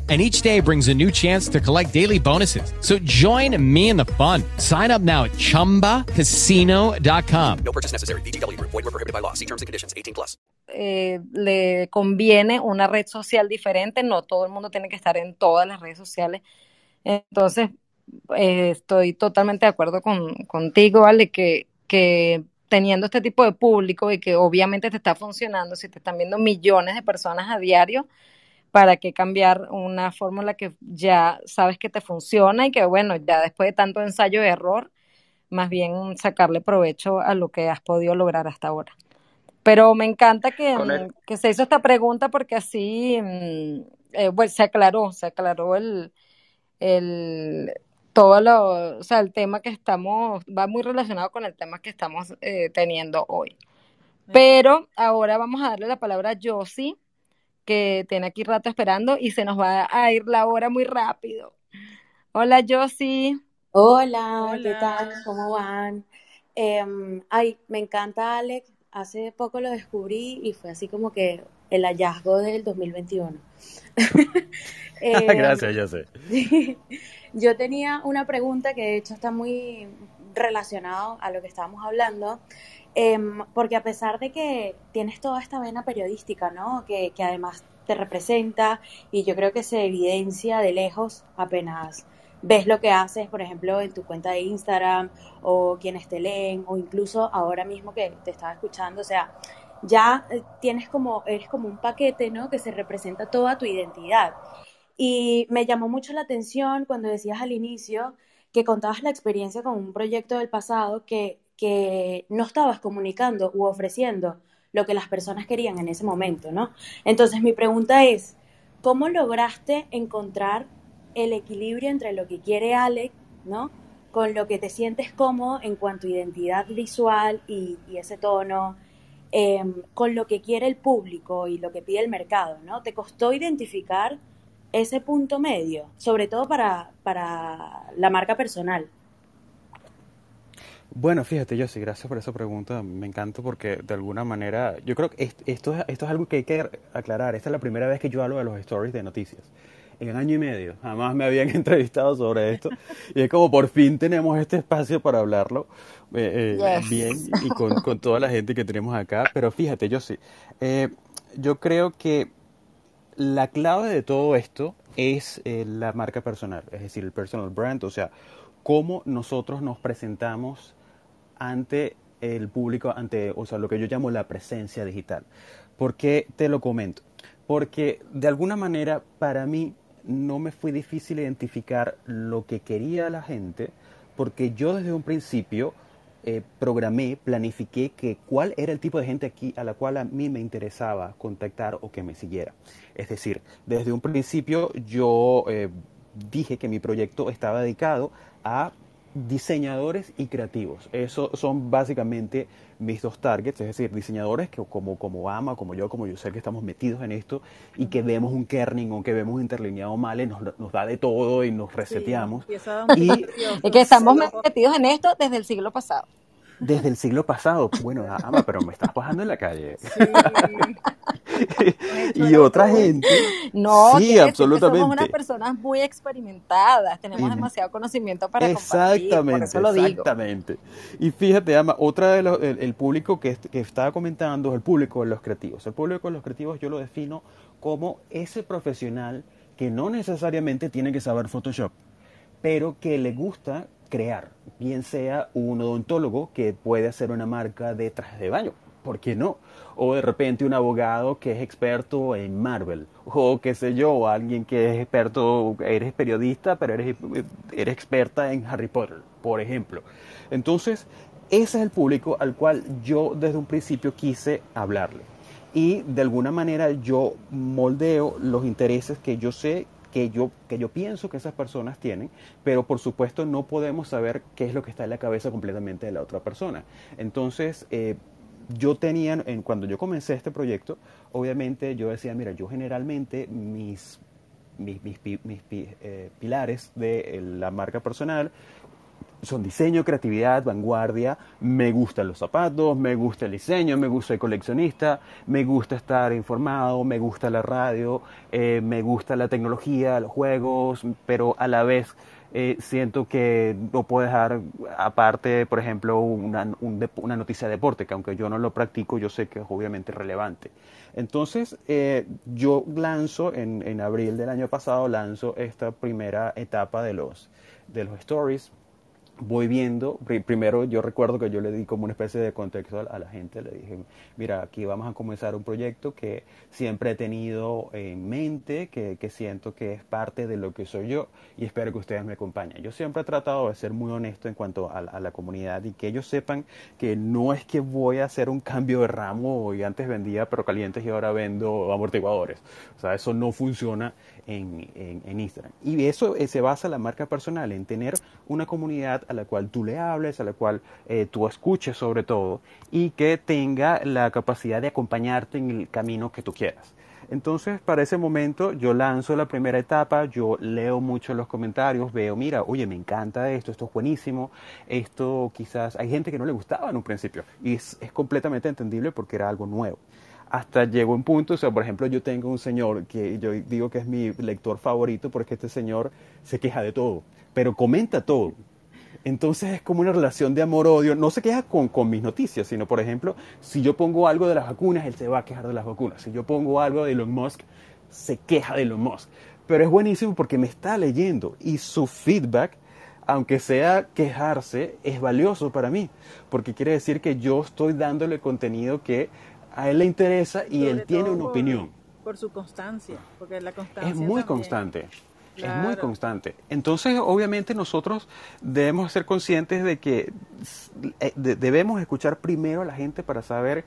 [SPEAKER 10] and each day brings a new chance to collect daily bonuses. So join me in the fun. Sign up now at ChumbaCasino.com. No purchase necessary. BGW. Void were prohibited by law. See terms and conditions.
[SPEAKER 5] 18 plus. Eh, le conviene una red social diferente. No todo el mundo tiene que estar en todas las redes sociales. Entonces, eh, estoy totalmente de acuerdo con, contigo, Ale, que, que teniendo este tipo de público y que obviamente te está funcionando, si te están viendo millones de personas a diario, para qué cambiar una fórmula que ya sabes que te funciona y que bueno, ya después de tanto ensayo y error, más bien sacarle provecho a lo que has podido lograr hasta ahora. Pero me encanta que, que se hizo esta pregunta porque así mm, eh, se aclaró, se aclaró el, el, todo lo, o sea, el tema que estamos, va muy relacionado con el tema que estamos eh, teniendo hoy. Pero ahora vamos a darle la palabra a Josie, que tiene aquí rato esperando y se nos va a ir la hora muy rápido. Hola, Josie.
[SPEAKER 11] Hola, ¿qué tal? ¿Cómo van? Em, ay, me encanta Alex. Hace poco lo descubrí y fue así como que el hallazgo del 2021.
[SPEAKER 6] Em, Gracias, sé.
[SPEAKER 11] Yo tenía una pregunta que de hecho está muy relacionado a lo que estábamos hablando, em, porque a pesar de que tienes toda esta vena periodística, ¿no? Que, que además te representa y yo creo que se evidencia de lejos apenas ves lo que haces, por ejemplo, en tu cuenta de Instagram o quienes te leen o incluso ahora mismo que te estaba escuchando, o sea, ya eh, tienes como, eres como un paquete, ¿no? Que se representa toda tu identidad. Y me llamó mucho la atención cuando decías al inicio que contabas la experiencia con un proyecto del pasado que, que no estabas comunicando u ofreciendo lo que las personas querían en ese momento, ¿no? Entonces mi pregunta es, ¿cómo lograste encontrar el equilibrio entre lo que quiere Alex, ¿no? Con lo que te sientes cómodo en cuanto a identidad visual y, ese tono, em, con lo que quiere el público y lo que pide el mercado, ¿no? ¿Te costó identificar ese punto medio, sobre todo para, para la marca personal?
[SPEAKER 6] Bueno, fíjate, yo sí, gracias por esa pregunta. Me encanta porque de alguna manera, yo creo que esto, esto es algo que hay que aclarar. Esta es la primera vez que yo hablo de los stories de noticias en año y medio. Jamás me habían entrevistado sobre esto. Y es como por fin tenemos este espacio para hablarlo eh, eh, bien y con, con, toda la gente que tenemos acá. Pero fíjate, yo sí. Eh, yo creo que la clave de todo esto es la marca personal, es decir, el personal brand, o sea, cómo nosotros nos presentamos ante el público, ante, o sea, lo que yo llamo la presencia digital. ¿Por qué te lo comento? Porque de alguna manera para mí no me fue difícil identificar lo que quería la gente, porque yo desde un principio eh, programé, planifiqué que cuál era el tipo de gente aquí a la cual a mí me interesaba contactar o que me siguiera. Es decir, desde un principio yo eh, dije que mi proyecto estaba dedicado a diseñadores y creativos. Esos son básicamente mis dos targets, es decir, diseñadores que como, como Ama, como yo, como yo sé que estamos metidos en esto y que vemos un kerning o que vemos un interlineado mal y nos, nos da de todo y nos reseteamos.
[SPEAKER 5] y, y, que estamos metidos en esto desde el siglo pasado
[SPEAKER 6] desde el siglo pasado. Bueno, ama, pero me estás bajando en la calle. y otra gente.
[SPEAKER 5] No, sí, absolutamente. somos unas personas muy experimentadas, tenemos demasiado conocimiento para
[SPEAKER 6] exactamente, compartir, por eso Exactamente. Y fíjate, ama, otra de los, el, público que, que estaba comentando es el público de los creativos. El público de los creativos yo lo defino como ese profesional que no necesariamente tiene que saber Photoshop, pero que le gusta crear, bien sea un odontólogo que puede hacer una marca de de baño, ¿por qué no? O de repente un abogado que es experto en Marvel, o qué sé yo, alguien que es experto, eres periodista, pero eres, eres experta en Harry Potter, por ejemplo. Entonces, ese es el público al cual yo desde un principio quise hablarle. Y de alguna manera yo moldeo los intereses que yo sé que yo, que yo pienso que esas personas tienen, pero por supuesto no podemos saber qué es lo que está en la cabeza completamente de la otra persona. Entonces, eh, yo tenía, en, cuando yo comencé este proyecto, obviamente yo decía, mira, yo generalmente mis, mis, mis, eh, pilares de la marca personal son diseño, creatividad, vanguardia, me gustan los zapatos, me gusta el diseño, me gusta el coleccionista, me gusta estar informado, me gusta la radio, eh, me gusta la tecnología, los juegos, pero a la vez eh, siento que no puedo dejar aparte, por ejemplo, una, una, noticia de deporte, que aunque yo no lo practico, yo sé que es obviamente relevante. Entonces, eh, yo lanzo, en, en abril del año pasado, lanzo esta primera etapa de los, de los stories voy viendo, primero yo recuerdo que yo le di como una especie de contexto a, la gente, le dije, mira, aquí vamos a comenzar un proyecto que siempre he tenido en mente, que, que, siento que es parte de lo que soy yo y espero que ustedes me acompañen. Yo siempre he tratado de ser muy honesto en cuanto a, la comunidad y que ellos sepan que no es que voy a hacer un cambio de ramo y antes vendía pero calientes y ahora vendo amortiguadores. O sea, eso no funciona en, en, Instagram. Y eso eh, se basa en la marca personal, en tener una comunidad a la cual tú le hables, a la cual eh, tú escuches sobre todo, y que tenga la capacidad de acompañarte en el camino que tú quieras. Entonces, para ese momento, yo lanzo la primera etapa, yo leo mucho los comentarios, veo, mira, oye, me encanta esto, esto es buenísimo, esto quizás, hay gente que no le gustaba en un principio, y es completamente entendible porque era algo nuevo hasta llegó un punto, o sea, por ejemplo, yo tengo un señor que yo digo que es mi lector favorito porque este señor se queja de todo, pero comenta todo. Entonces es como una relación de amor-odio. No se queja con, con, mis noticias, sino, por ejemplo, si yo pongo algo de las vacunas, él se va a quejar de las vacunas. Si yo pongo algo de Elon Musk, se queja de Elon Musk. Pero es buenísimo porque me está leyendo y su feedback, aunque sea quejarse, es valioso para mí. Porque quiere decir que yo estoy dándole contenido que a él le interesa y él tiene una opinión.
[SPEAKER 3] Por su constancia, porque la constancia
[SPEAKER 6] es muy constante. Es muy constante. Entonces, obviamente nosotros debemos ser conscientes de que eh, debemos escuchar primero a la gente para saber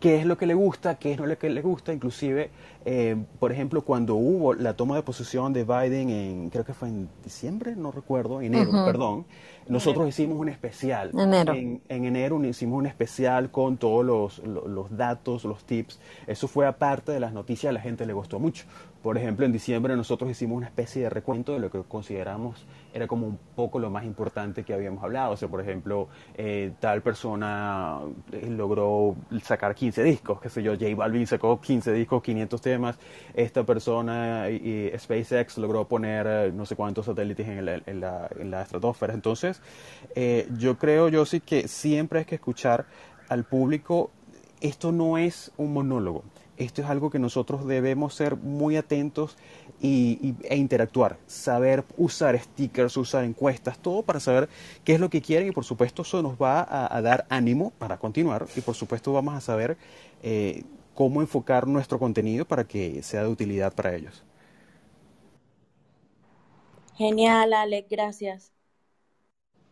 [SPEAKER 6] qué es lo que le gusta, qué es lo que le gusta, inclusive, eh, por ejemplo, cuando hubo la toma de posesión de Biden en, creo que fue en diciembre, no recuerdo, enero, perdón, nosotros hicimos un especial. En, enero hicimos un especial con todos los, los, datos, los tips. Eso fue aparte de las noticias, a la gente le gustó mucho. Por ejemplo, en diciembre nosotros hicimos una especie de recuento de lo que consideramos era como un poco lo más importante que habíamos hablado. O sea, por ejemplo, eh, tal persona eh, logró sacar 15 discos, qué sé yo, J Balvin sacó 15 discos, 500 temas. Esta persona, y, SpaceX, logró poner eh, no sé cuántos satélites en la, en la, en la estratosfera. Entonces, yo creo, yo sí que siempre hay que escuchar al público. Esto no es un monólogo esto es algo que nosotros debemos ser muy atentos y, e interactuar, saber usar stickers, usar encuestas, todo para saber qué es lo que quieren y por supuesto eso nos va a, dar ánimo para continuar y por supuesto vamos a saber eh, cómo enfocar nuestro contenido para que sea de utilidad para ellos.
[SPEAKER 11] Genial, Alex, gracias.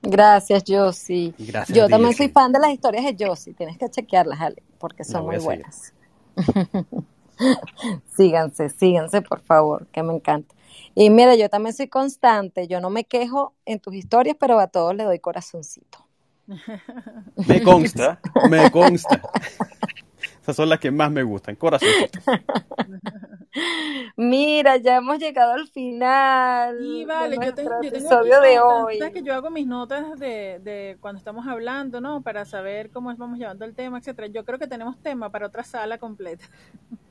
[SPEAKER 5] Gracias, Josie. Yo también soy fan de las historias de Josie. Tienes que chequearlas, Alex, porque son muy buenas. síganse, síganse, por favor, que me encanta. Y mira, yo también soy constante, yo no me quejo en tus historias, pero a todos le doy corazoncito.
[SPEAKER 6] Me consta, me consta. Esas son las que más me gustan, corazoncito.
[SPEAKER 5] Mira, ya hemos llegado al final.
[SPEAKER 3] Y vale, yo tengo, yo episodio de hoy. que yo hago mis notas de, de, cuando estamos hablando, ¿no? Para saber cómo vamos llevando el tema, etcétera. Yo creo que tenemos tema para otra sala completa.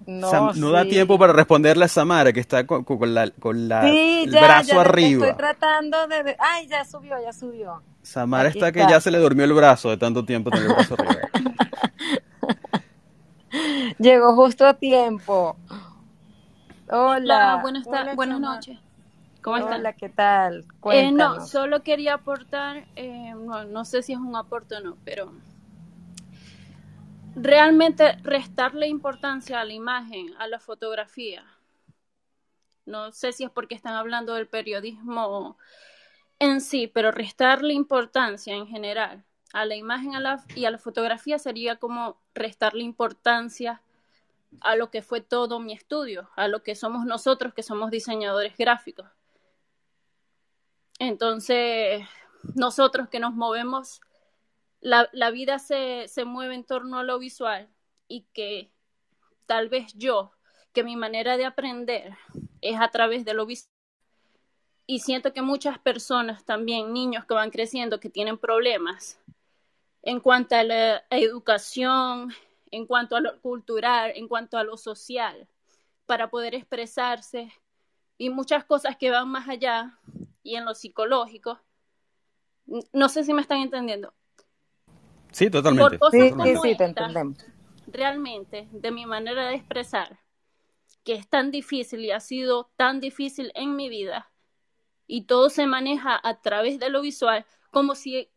[SPEAKER 6] No, no da tiempo para responderle a Samara, que está con, la, con la el brazo arriba.
[SPEAKER 5] Estoy tratando de... Ay, ya subió, ya subió.
[SPEAKER 6] Samara está, que ya se le durmió el brazo de tanto tiempo tener el brazo arriba.
[SPEAKER 5] Llegó justo a tiempo.
[SPEAKER 12] Hola. buenas, buenas noches.
[SPEAKER 5] ¿Cómo están? Hola, ¿qué tal?
[SPEAKER 12] Eh, no, solo quería aportar, eh, no, no sé si es un aporte o no, pero realmente restarle importancia a la imagen, a la fotografía. No sé si es porque están hablando del periodismo en sí, pero restarle importancia en general a la imagen y a la fotografía sería como restarle importancia a lo que fue todo mi estudio, a lo que somos nosotros que somos diseñadores gráficos. Entonces, nosotros que nos movemos, la, la vida se, se mueve en torno a lo visual y que tal vez yo, que mi manera de aprender es a través de lo visual. Y siento que muchas personas también, niños que van creciendo, que tienen problemas en cuanto a la educación, en cuanto a lo cultural, en cuanto a lo social, para poder expresarse y muchas cosas que van más allá y en lo psicológico. No sé si me están entendiendo.
[SPEAKER 6] Sí, totalmente.
[SPEAKER 5] sí, sí, te entendemos.
[SPEAKER 12] Realmente, de mi manera de expresar, que es tan difícil y ha sido tan difícil en mi vida, y todo se maneja a través de lo visual, como si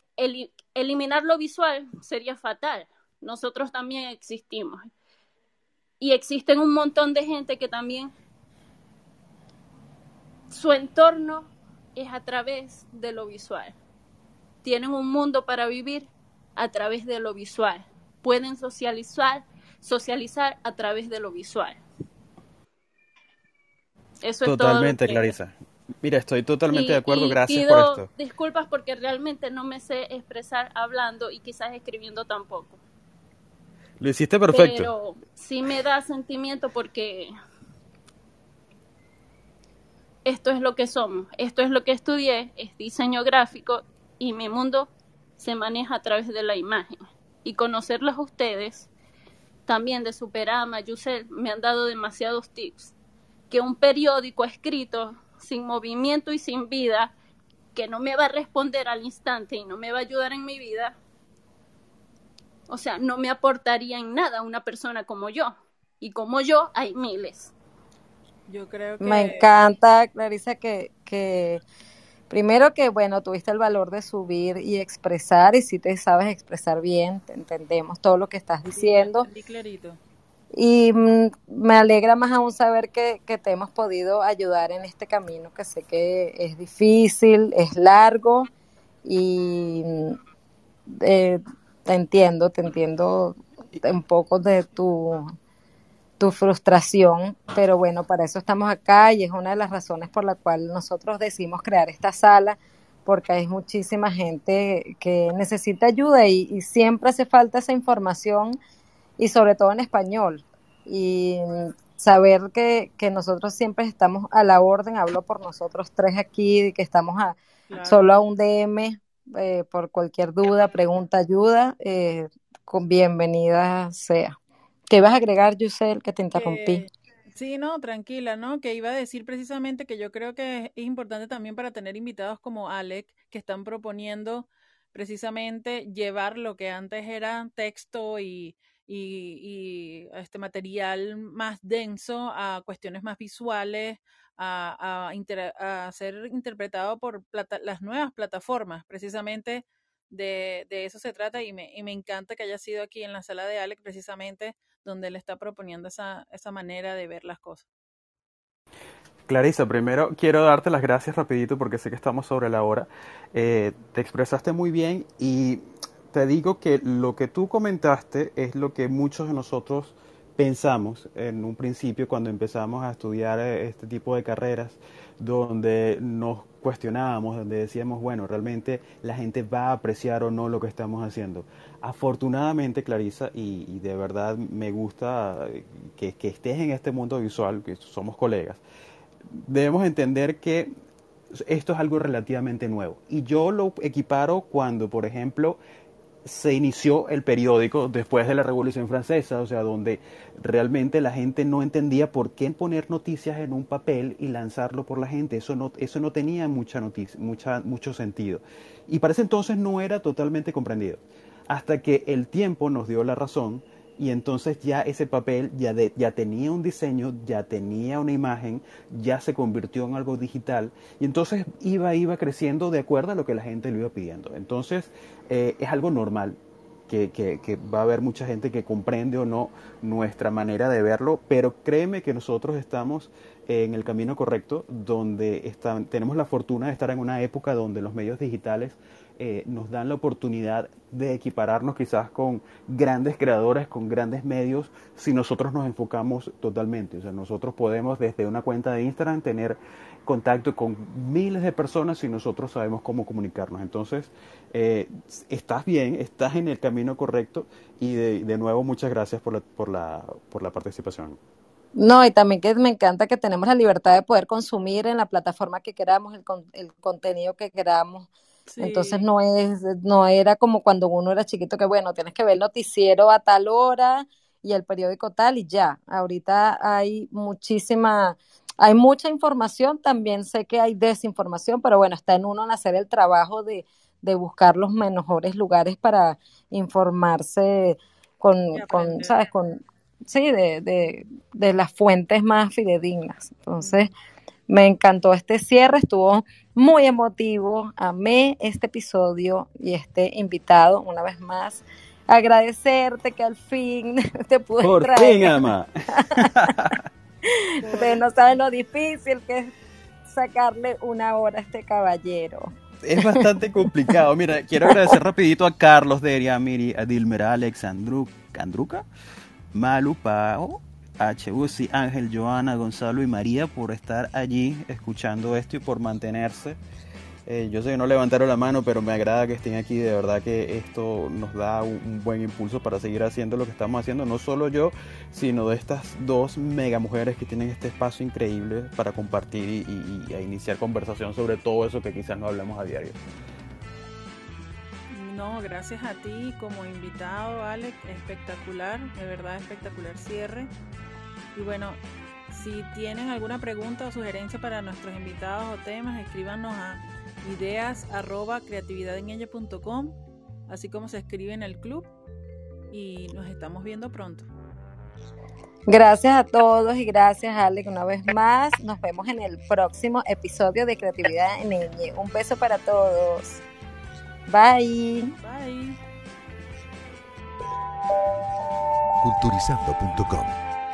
[SPEAKER 12] eliminar lo visual sería fatal. Nosotros también existimos. Y existen un montón de gente que también su entorno es a través de lo visual. Tienen un mundo para vivir a través de lo visual. Pueden socializar, socializar a través de lo visual.
[SPEAKER 6] Eso Totalmente, es todo Clarisa. Mira, estoy totalmente de acuerdo, gracias por esto.
[SPEAKER 12] Disculpas porque realmente no me sé expresar hablando y quizás escribiendo tampoco.
[SPEAKER 6] Lo hiciste perfecto.
[SPEAKER 12] Pero sí me da sentimiento porque esto es lo que somos, esto es lo que estudié, es diseño gráfico y mi mundo se maneja a través de la imagen. Y conocerlos a ustedes, también de Superama, Yusel, me han dado demasiados tips. Que un periódico escrito sin movimiento y sin vida, que no me va a responder al instante y no me va a ayudar en mi vida, o sea, no me aportaría en nada una persona como yo. Y como yo hay miles.
[SPEAKER 5] Yo creo que... Me encanta, Clarisa, que, que primero que, bueno, tuviste el valor de subir y expresar, y si te sabes expresar bien, te entendemos todo lo que estás diciendo. clarito. Y mm, me alegra más aún saber que, que, te hemos podido ayudar en este camino, que sé que es difícil, es largo, y mm, eh, te entiendo, te entiendo un poco de tu tu frustración, pero bueno, para eso estamos acá y es una de las razones por la cual nosotros decidimos crear esta sala, porque hay muchísima gente que necesita ayuda y, siempre hace falta esa información y sobre todo en español. Y saber que, que, nosotros siempre estamos a la orden, hablo por nosotros tres aquí, que estamos a solo a un DM eh, por cualquier duda, pregunta, ayuda, eh, con bienvenida sea. ¿Qué ibas a agregar, Yusel, que te interrumpí?
[SPEAKER 3] sí, no, tranquila, ¿no? Que iba a decir precisamente que yo creo que es importante también para tener invitados como Alec, que están proponiendo precisamente llevar lo que antes era texto y, y, este material más denso a cuestiones más visuales, a, a, ser interpretado por las nuevas plataformas, precisamente de, de, eso se trata y me, y me encanta que haya sido aquí en la sala de Alec precisamente donde él está proponiendo esa, esa manera de ver las cosas.
[SPEAKER 6] Clarisa, primero quiero darte las gracias rapidito porque sé que estamos sobre la hora. Eh, te expresaste muy bien y te digo que lo que tú comentaste es lo que muchos de nosotros pensamos en un principio cuando empezamos a estudiar eh, este tipo de carreras, donde nos cuestionábamos, donde decíamos, bueno, realmente la gente va a apreciar o no lo que estamos haciendo. Afortunadamente, Clarisa, y, de verdad me gusta que, que estés en este mundo visual, que somos colegas, debemos entender que esto es algo relativamente nuevo. Y yo lo equiparo cuando, por ejemplo, se inició el periódico después de la Revolución Francesa, o sea, donde realmente la gente no entendía por qué poner noticias en un papel y lanzarlo por la gente. Eso no, eso no tenía mucha noticia, mucha, mucho sentido. Y para ese entonces no era totalmente comprendido. Hasta que el tiempo nos dio la razón y entonces ya ese papel ya, ya tenía un diseño, ya tenía una imagen, ya se convirtió en algo digital y entonces iba, iba creciendo de acuerdo a lo que la gente le iba pidiendo. Entonces eh, es algo normal. Que, que, va a haber mucha gente que comprende o no nuestra manera de verlo, pero créeme que nosotros estamos en el camino correcto, donde tenemos la fortuna de estar en una época donde los medios digitales eh, nos dan la oportunidad de equipararnos quizás con grandes creadores, con grandes medios, si nosotros nos enfocamos totalmente. O sea, nosotros podemos desde una cuenta de Instagram tener contacto con miles de personas si nosotros sabemos cómo comunicarnos. Entonces, eh, estás bien, estás en el camino correcto y de, nuevo muchas gracias por la, por, la, por la participación.
[SPEAKER 5] No, y también que me encanta que tenemos la libertad de poder consumir en la plataforma que queramos, el, el contenido que queramos entonces no es, no era como cuando uno era chiquito que bueno, tienes que ver el noticiero a tal hora y el periódico tal y ya. Ahorita hay muchísima, hay mucha información, también sé que hay desinformación, pero bueno, está en uno en hacer el trabajo de, de buscar los mejores lugares para informarse con, con ¿sabes? Con, sí, de, de, de las fuentes más fidedignas. Entonces, me encantó este cierre, estuvo muy emotivo. Amé este episodio y este invitado una vez más. Agradecerte que al fin te pude
[SPEAKER 6] Por
[SPEAKER 5] traer.
[SPEAKER 6] fin, ama.
[SPEAKER 5] Ustedes no saben lo difícil que es sacarle una hora a este caballero.
[SPEAKER 6] Es bastante complicado. Mira, quiero agradecer rapidito a Carlos, Deria, Miri, a Dilmer, a Alex, Andru, Andruca, Malu, Pao, H. Uzi, Ángel, Joana, Gonzalo y María por estar allí escuchando esto y por mantenerse. Eh, yo sé que no levantaron la mano, pero me agrada que estén aquí. De verdad que esto nos da un buen impulso para seguir haciendo lo que estamos haciendo. No solo yo, sino de estas dos mega mujeres que tienen este espacio increíble para compartir y, y- y a iniciar conversación sobre todo eso que quizás no hablamos a diario.
[SPEAKER 3] No, gracias a ti como invitado, Alex. Espectacular, de verdad espectacular cierre. Y bueno, si tienen alguna pregunta o sugerencia para nuestros invitados o temas, escríbanos a ideas arroba creatividadenella.com, así como se escribe en el club. Y nos estamos viendo pronto.
[SPEAKER 5] Gracias a todos y gracias, Alex, una vez más. Nos vemos en el próximo episodio de Creatividad en Ñ. Un beso para todos. Bye.
[SPEAKER 3] Bye.
[SPEAKER 1] Culturizando.com.